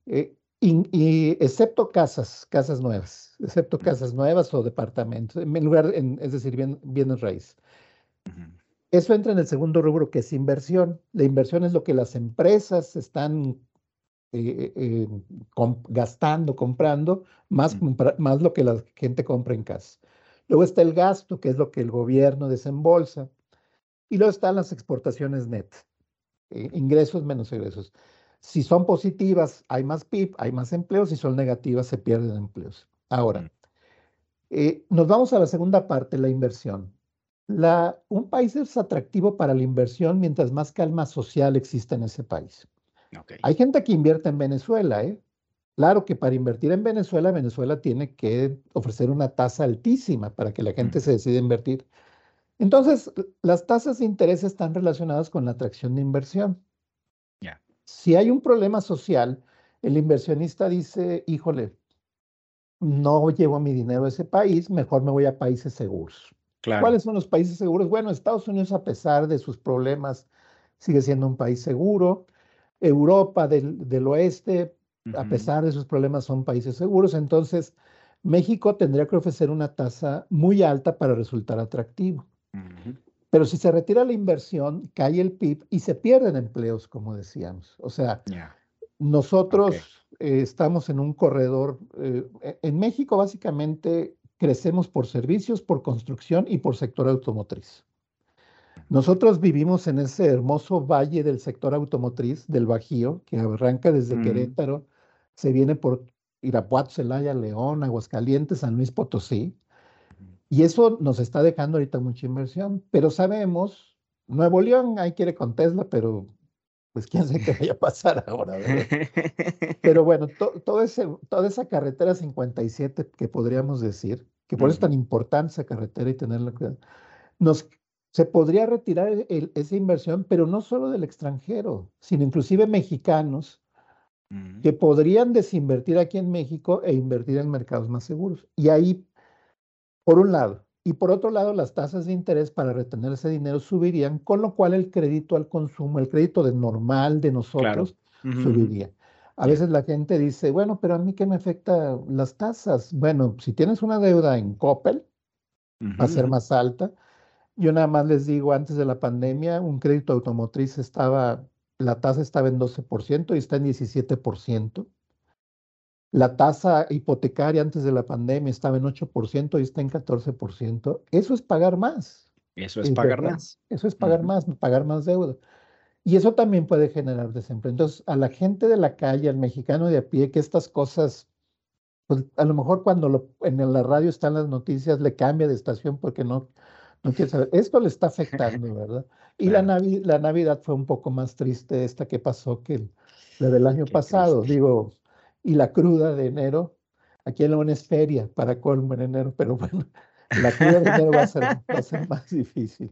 Eh, y, excepto casas, casas nuevas, excepto casas nuevas o departamentos, en lugar, es decir, bien, bienes raíces. Eso entra en el segundo rubro que es inversión. La inversión es lo que las empresas están eh, eh, gastando, comprando, más, más lo que la gente compra en casa. Luego está el gasto, que es lo que el gobierno desembolsa. Y luego están las exportaciones net, eh, ingresos menos egresos. Si son positivas, hay más PIB, hay más empleos. Si son negativas, se pierden empleos. Ahora, eh, nos vamos a la segunda parte, la inversión. La, un país es atractivo para la inversión mientras más calma social existe en ese país. Hay gente que invierte en Venezuela, ¿eh? Claro que para invertir en Venezuela, Venezuela tiene que ofrecer una tasa altísima para que la gente se decida invertir. Entonces, las tasas de interés están relacionadas con la atracción de inversión. Si hay un problema social, el inversionista dice, híjole, no llevo mi dinero a ese país, mejor me voy a países seguros. ¿Cuáles son los países seguros? Bueno, Estados Unidos, a pesar de sus problemas sigue siendo un país seguro. Europa del, del oeste, a pesar de sus problemas, son países seguros. Entonces, México tendría que ofrecer una tasa muy alta para resultar atractivo. Pero si se retira la inversión, cae el PIB y se pierden empleos, como decíamos. O sea, nosotros eh, estamos en un corredor. Eh, en México, básicamente, crecemos por servicios, por construcción y por sector automotriz. Nosotros vivimos en ese hermoso valle del sector automotriz del Bajío, que arranca desde Querétaro, se viene por Irapuato, Celaya, León, Aguascalientes, San Luis Potosí. Y eso nos está dejando ahorita mucha inversión, pero sabemos, Nuevo León ahí quiere con Tesla, pero pues quién sabe qué vaya a pasar ahora. <laughs> Pero bueno, todo ese, toda esa carretera 57 que podríamos decir, que por eso es tan importante esa carretera y tenerla cuidado, nos, se podría retirar esa inversión, pero no solo del extranjero, sino inclusive mexicanos que podrían desinvertir aquí en México e invertir en mercados más seguros. Y ahí, por un lado, y por otro lado, las tasas de interés para retener ese dinero subirían, con lo cual el crédito al consumo, el crédito de normal de nosotros, subiría. A veces la gente dice, bueno, pero a mí qué me afecta las tasas. Bueno, si tienes una deuda en Coppel, va a ser más alta. Yo nada más les digo, antes de la pandemia, un crédito automotriz estaba la tasa estaba en 12% y está en 17%. La tasa hipotecaria antes de la pandemia estaba en 8% y está en 14%. Eso es pagar más. Eso es, pagar más. Eso es pagar más, pagar más deuda. Y eso también puede generar desempleo. Entonces, a la gente de la calle, al mexicano de a pie, que estas cosas, pues a lo mejor cuando lo, en la radio están las noticias, le cambia de estación porque no, no quiere saber. Esto le está afectando, <laughs> ¿verdad? Y la, la Navidad fue un poco más triste esta que pasó que la del año pasado, digo, y la cruda de enero, aquí en León es feria para colmo en enero, pero bueno, la cruda de enero va a ser, va a ser más difícil.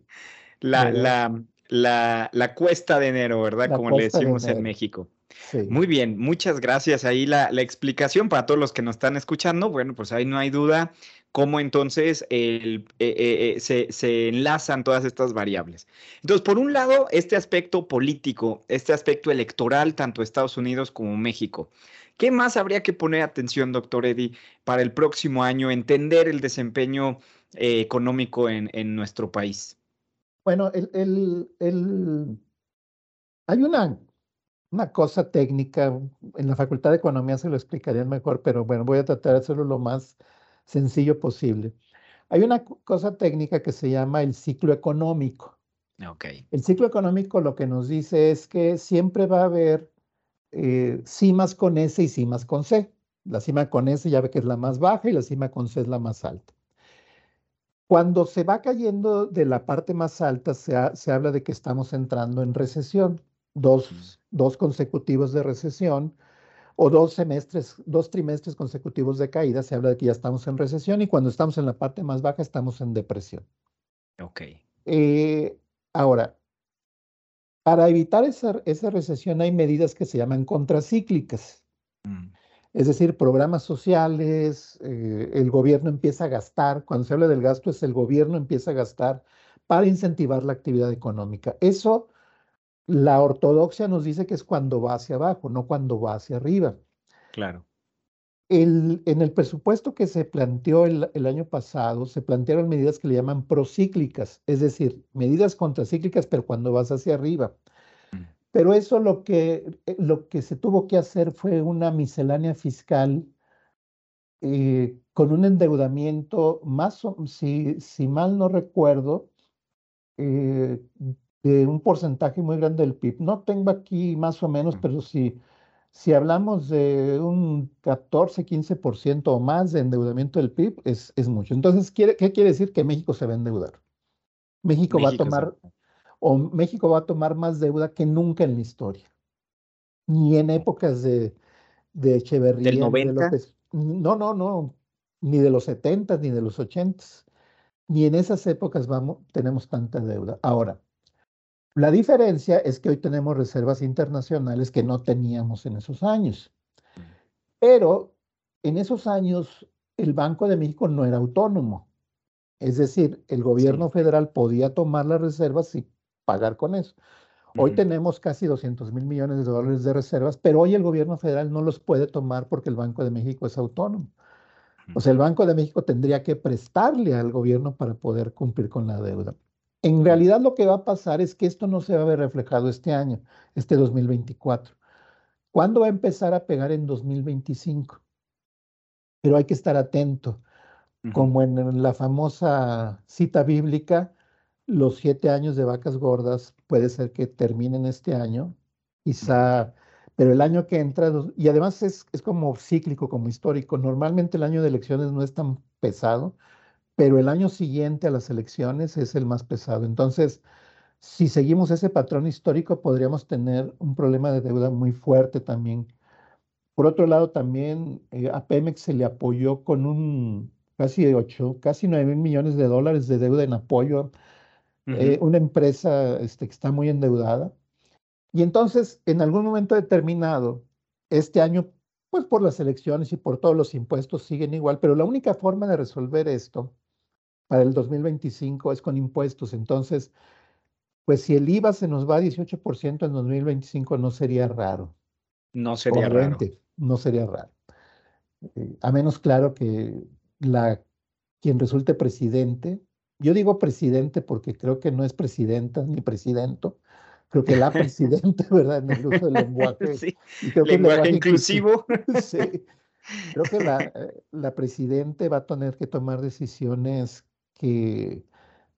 La, la, la, la, cuesta de enero, ¿verdad? Como le decimos en México. Muy bien, muchas gracias. Ahí la, la, explicación para todos los que nos están escuchando. Bueno, pues ahí no hay duda cómo entonces el, eh, eh, eh, se, se, enlazan todas estas variables. Entonces, por un lado, este aspecto político, este aspecto electoral, tanto Estados Unidos como México. ¿Qué más habría que poner atención, doctor Eddy, para el próximo año, entender el desempeño económico en, en, nuestro país? Bueno, el, el, el... hay una una cosa técnica, en la Facultad de Economía se lo explicarían mejor, pero bueno, voy a tratar de hacerlo lo más sencillo posible. Hay una cosa técnica que se llama el ciclo económico. Okay. El ciclo económico lo que nos dice es que siempre va a haber eh, cimas con S y cimas con C. La cima con S ya ve que es la más baja y la cima con C es la más alta. Cuando se va cayendo de la parte más alta, se, se habla de que estamos entrando en recesión, dos, dos consecutivos de recesión, o dos semestres, dos trimestres consecutivos de caída, se habla de que ya estamos en recesión y cuando estamos en la parte más baja estamos en depresión. Ok. Eh, ahora, para evitar esa, esa, recesión hay medidas que se llaman contracíclicas. Mm. Es decir, programas sociales, eh, el gobierno empieza a gastar, cuando se habla del gasto es el gobierno empieza a gastar para incentivar la actividad económica. Eso la ortodoxia nos dice que es cuando va hacia abajo, no cuando va hacia arriba. Claro. El, en el presupuesto que se planteó el, el, año pasado, se plantearon medidas que le llaman procíclicas, es decir, medidas contracíclicas, pero cuando vas hacia arriba. Mm. Pero eso lo que, eh, lo que se tuvo que hacer fue una miscelánea fiscal eh, con un endeudamiento más, si, si mal no recuerdo, eh, de un porcentaje muy grande del PIB. No tengo aquí más o menos, pero si, si hablamos de un 14, 15% o más de endeudamiento del PIB, es, es mucho. Entonces, ¿qué quiere decir? Que México se va a endeudar. México, va a tomar, o México va a tomar más deuda que nunca en la historia. Ni en épocas de, de Echeverría. ¿Del 90? no, no, no. Ni de los 70 ni de los 80 Ni en esas épocas vamos, tenemos tanta deuda. Ahora, la diferencia es que hoy tenemos reservas internacionales que no teníamos en esos años. Pero en esos años el Banco de México no era autónomo. Es decir, el gobierno federal podía tomar las reservas y pagar con eso. Hoy tenemos casi 200 mil millones de dólares de reservas, pero hoy el gobierno federal no los puede tomar porque el Banco de México es autónomo. O sea, el Banco de México tendría que prestarle al gobierno para poder cumplir con la deuda. En realidad lo que va a pasar es que esto no se va a ver reflejado este año, este 2024. ¿Cuándo va a empezar a pegar en 2025? Pero hay que estar atento. Como en la famosa cita bíblica, los siete años de vacas gordas puede ser que terminen este año, quizá pero el año que entra, y además es, es como cíclico, como histórico, normalmente el año de elecciones no es tan pesado, pero el año siguiente a las elecciones es el más pesado. Entonces, si seguimos ese patrón histórico, podríamos tener un problema de deuda muy fuerte también. Por otro lado, también eh, a Pemex se le apoyó con un casi 8, casi 9 mil millones de dólares de deuda en apoyo. Eh, una empresa este, que está muy endeudada. Y entonces, en algún momento determinado, este año, pues por las elecciones y por todos los impuestos siguen igual, pero la única forma de resolver esto para el 2025 es con impuestos. Entonces, pues si el IVA se nos va a 18% en 2025, no sería raro. No sería raro. No sería raro. Eh, a menos claro que la, quien resulte presidente, yo digo presidente porque creo que no es presidenta ni presidente, creo que la <laughs> presidenta, ¿verdad? En el uso del lenguaje. Sí, lenguaje, inclusivo. <laughs> sí. <laughs> Creo que la, eh, la presidenta va a tener que tomar decisiones que,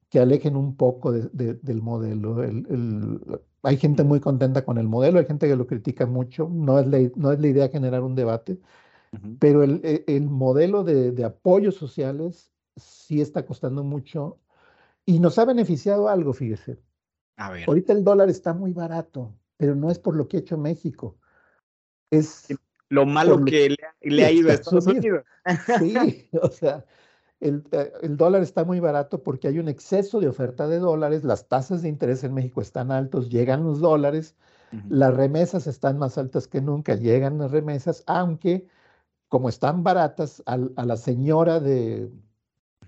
que alejen un poco del modelo. El, hay gente muy contenta con el modelo, hay gente que lo critica mucho, no es la, no es la idea generar un debate, pero el, e, el modelo de, de, apoyos sociales sí está costando mucho y nos ha beneficiado algo, fíjese. Ahorita el dólar está muy barato, pero no es por lo que ha hecho México. Es lo malo que, le, ha <laughs> ido a Estados Unidos. Sí, o sea, el, eh, el, dólar está muy barato porque hay un exceso de oferta de dólares, las tasas de interés en México están altos, llegan los dólares, las remesas están más altas que nunca, llegan las remesas, aunque como están baratas, a, a la señora de,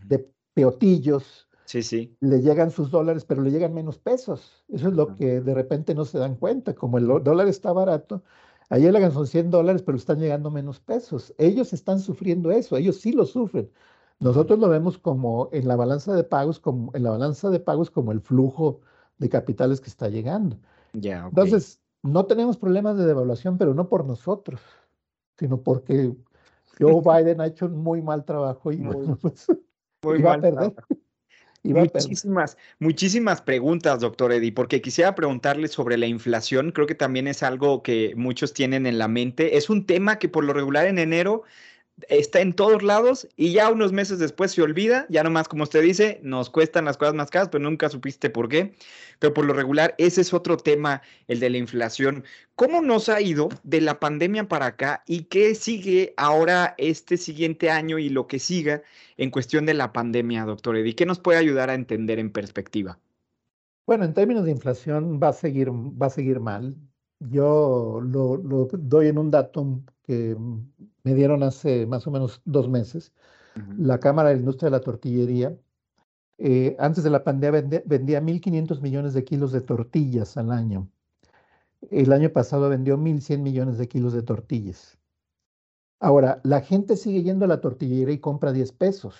de peotillos, Sí, sí. Le llegan sus dólares, pero le llegan menos pesos. Eso es lo que de repente no se dan cuenta. Como el dólar está barato, a ella son 100 dólares, pero están llegando menos pesos. Ellos están sufriendo eso, ellos sí lo sufren. Nosotros lo vemos como en la balanza de pagos, como en la balanza de pagos como el flujo de capitales que está llegando. Ya, Entonces, no tenemos problemas de devaluación, pero no por nosotros, sino porque Joe <laughs> Biden ha hecho un muy mal trabajo y, pues, va a perder. Muchísimas, muchísimas preguntas, doctor Eddie, porque quisiera preguntarle sobre la inflación. Creo que también es algo que muchos tienen en la mente. Es un tema que por lo regular en enero está en todos lados y ya unos meses después se olvida, ya nomás como usted dice, nos cuestan las cosas más caras, pero nunca supiste por qué. Pero por lo regular, ese es otro tema, el de la inflación. ¿Cómo nos ha ido de la pandemia para acá y qué sigue ahora este siguiente año y lo que siga en cuestión de la pandemia, doctor Eddie? ¿Qué nos puede ayudar a entender en perspectiva? Bueno, en términos de inflación va a seguir, va a seguir mal. Yo lo, lo doy en un dato que me dieron hace más o menos dos meses. La Cámara de la Industria de la Tortillería, eh, antes de la pandemia vendía, 1.500 millones de kilos de tortillas al año. El año pasado vendió 1.100 millones de kilos de tortillas. Ahora, la gente sigue yendo a la tortillería y compra 10 pesos.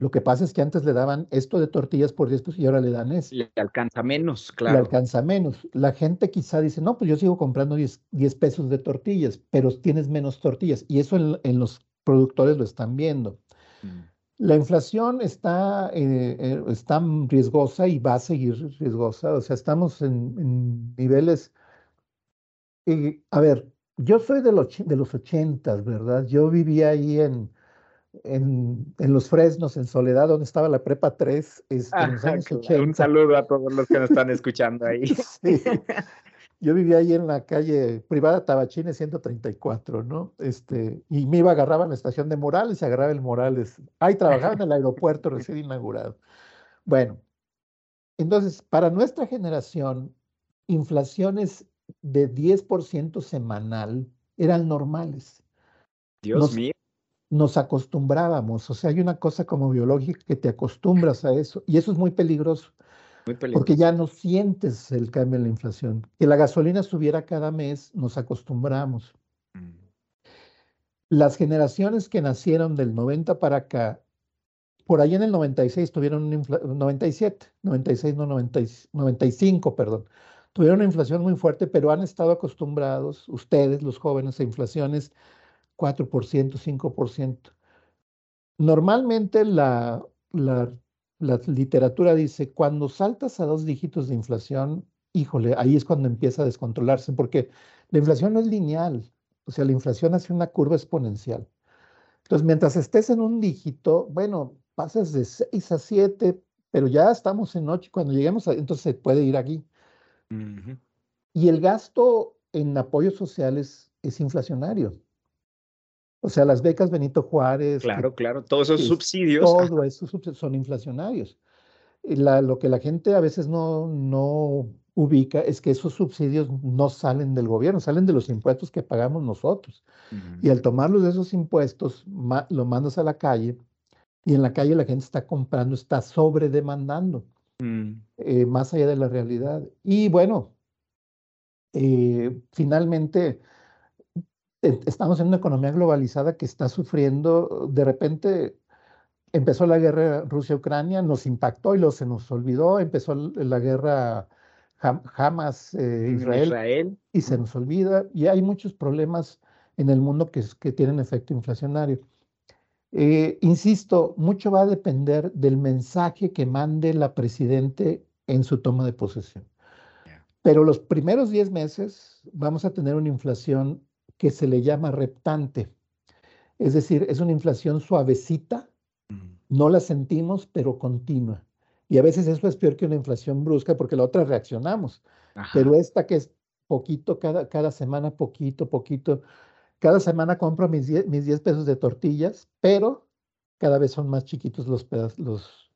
Lo que pasa es que antes le daban esto de tortillas por 10 pesos y ahora le dan eso. Le alcanza menos, claro. Le alcanza menos. La gente quizá dice, no, pues yo sigo comprando 10, pesos de tortillas, pero tienes menos tortillas. Y eso en, los productores lo están viendo. Mm. La inflación está, eh, eh, está riesgosa y va a seguir riesgosa. O sea, estamos en, niveles... Eh, a ver, yo soy de los, de los 80, ¿verdad? Yo vivía ahí en en, en, Los Fresnos, en Soledad, donde estaba la Prepa 3, este, en los años 80. Un saludo a todos los que nos están escuchando ahí. <laughs> Yo vivía ahí en la calle privada Tabachines 134, ¿no? Este, y me iba, agarraba en la estación de Morales y agarraba el Morales. Ahí trabajaba en el aeropuerto recién inaugurado. Bueno, entonces, para nuestra generación, inflaciones de 10% semanal eran normales. Dios mío nos acostumbrábamos, o sea, hay una cosa como biológica que te acostumbras a eso y eso es muy peligroso. porque ya no sientes el cambio en la inflación. Que la gasolina subiera cada mes, nos acostumbramos. Mm. Las generaciones que nacieron del 90 para acá, por ahí en el 96 tuvieron inflación, 97, 96, no 95, perdón, tuvieron una inflación muy fuerte, pero han estado acostumbrados, ustedes, los jóvenes, a inflaciones 4%, 5%. Normalmente la, la la literatura dice, cuando saltas a dos dígitos de inflación, híjole, ahí es cuando empieza a descontrolarse, porque la inflación no es lineal, o sea, la inflación hace una curva exponencial. Entonces, mientras estés en un dígito, bueno, pasas de 6 a 7, pero ya estamos en 8, cuando lleguemos a, entonces se puede ir aquí. Y el gasto en apoyos sociales es inflacionario. O sea, las becas Benito Juárez. Claro, claro, todos esos subsidios. Todo esos subsidios son inflacionarios. lo que la gente a veces no, no ubica es que esos subsidios no salen del gobierno, salen de los impuestos que pagamos nosotros. Y al tomarlos de esos impuestos, lo mandas a la calle y en la calle la gente está comprando, está sobredemandando, mm. eh, más allá de la realidad. Y bueno, eh, finalmente estamos en una economía globalizada que está sufriendo, de repente empezó la guerra Rusia-Ucrania, nos impactó y luego se nos olvidó, empezó la guerra Hamas-Israel eh, y se nos olvida, y hay muchos problemas en el mundo que, que tienen efecto inflacionario. Eh, insisto, mucho va a depender del mensaje que mande la presidente en su toma de posesión. Pero los primeros 10 meses vamos a tener una inflación que se le llama reptante. Es decir, es una inflación suavecita, no la sentimos, pero continua. Y a veces eso es peor que una inflación brusca porque la otra reaccionamos. Pero esta que es poquito, cada, cada semana poquito, poquito. Cada semana compro mis 10, mis pesos de tortillas, pero cada vez son más chiquitos los, los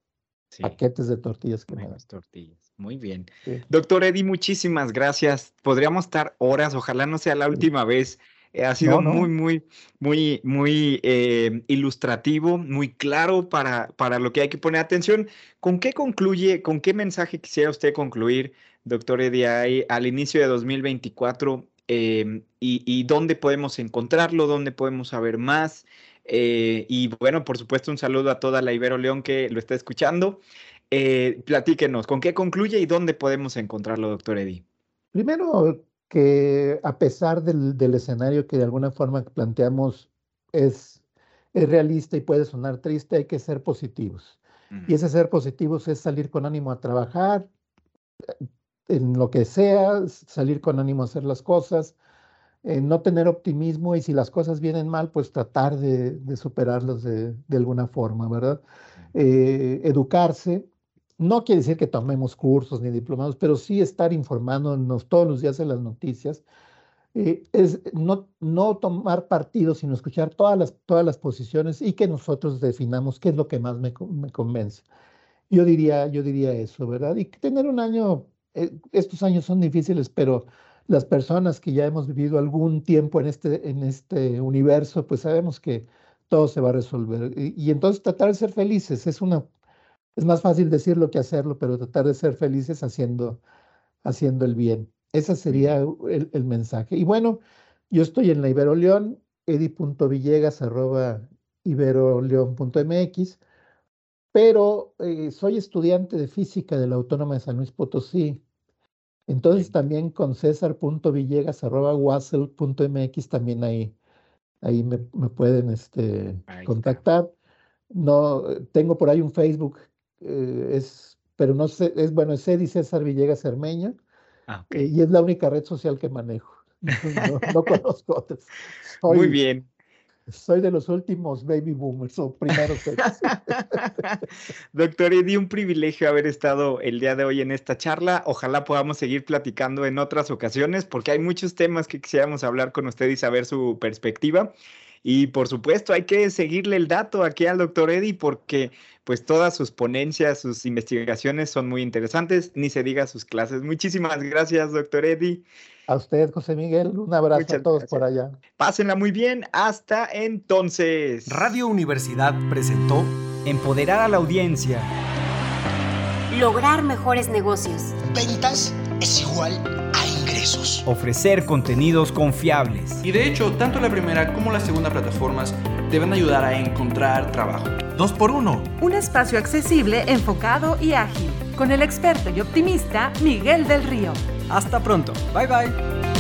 paquetes de tortillas que me dan. tortillas. Muy bien. Doctor Eddie, muchísimas gracias. Podríamos estar horas, ojalá no sea la última vez eh, ha sido muy, muy, muy, muy eh, ilustrativo, muy claro para, para lo que hay que poner atención. ¿Con qué concluye, con qué mensaje quisiera usted concluir, doctor Ediay, al inicio de 2024? Em, y, dónde podemos encontrarlo, dónde podemos saber más. Eh, y bueno, por supuesto, un saludo a toda la Ibero León que lo está escuchando. platíquenos, ¿con qué concluye y dónde podemos encontrarlo, doctor Eddie? Primero, que a pesar del, escenario que de alguna forma planteamos es, es, realista y puede sonar triste, hay que ser positivos. Y ese ser positivos es salir con ánimo a trabajar, en lo que sea, salir con ánimo a hacer las cosas, eh, no tener optimismo y si las cosas vienen mal, pues tratar de, de superarlas de, de, alguna forma, ¿verdad? Eh, educarse, no quiere decir que tomemos cursos ni diplomados, pero sí estar informándonos todos los días en las noticias. Eh, es no, no tomar partido, sino escuchar todas las, todas las posiciones y que nosotros definamos qué es lo que más me, convence. Yo diría, yo diría eso, ¿verdad? Y tener un año, eh, estos años son difíciles, pero las personas que ya hemos vivido algún tiempo en este, en este universo, pues sabemos que todo se va a resolver. Y entonces tratar de ser felices es una es más fácil decirlo que hacerlo, pero tratar de ser felices haciendo, haciendo el bien. Ese sería el, el mensaje. Y bueno, yo estoy en la Ibero León, edi.villegas arroba iberoleón.mx, pero eh, soy estudiante de física de la Autónoma de San Luis Potosí. Entonces también con césar.villegas arroba mx también ahí, ahí me, me pueden este, contactar. No, tengo por ahí un Facebook eh, es, pero no sé, es bueno, es César Villegas Cermeño, ah, eh, y es la única red social que manejo. <laughs> No, conozco otras. Muy bien. Soy de los últimos baby boomers o primeros. <laughs> Doctor Eddie, un privilegio haber estado el día de hoy en esta charla. Ojalá podamos seguir platicando en otras ocasiones porque hay muchos temas que quisiéramos hablar con usted y saber su perspectiva. Y por supuesto, hay que seguirle el dato aquí al doctor Eddie porque pues todas sus ponencias, sus investigaciones son muy interesantes, ni se diga sus clases. Muchísimas gracias, doctor Eddie. A usted, José Miguel, un abrazo a todos por allá. Pásenla muy bien, hasta entonces. Radio Universidad presentó Empoderar a la audiencia Lograr mejores negocios. Ventas es igual a ingresos. Ofrecer contenidos confiables. Y de hecho, tanto la primera como la segunda plataformas te van a ayudar a encontrar trabajo. Dos por uno. Un espacio accesible, enfocado y ágil. Con el experto y optimista Miguel del Río. Hasta pronto. Bye bye.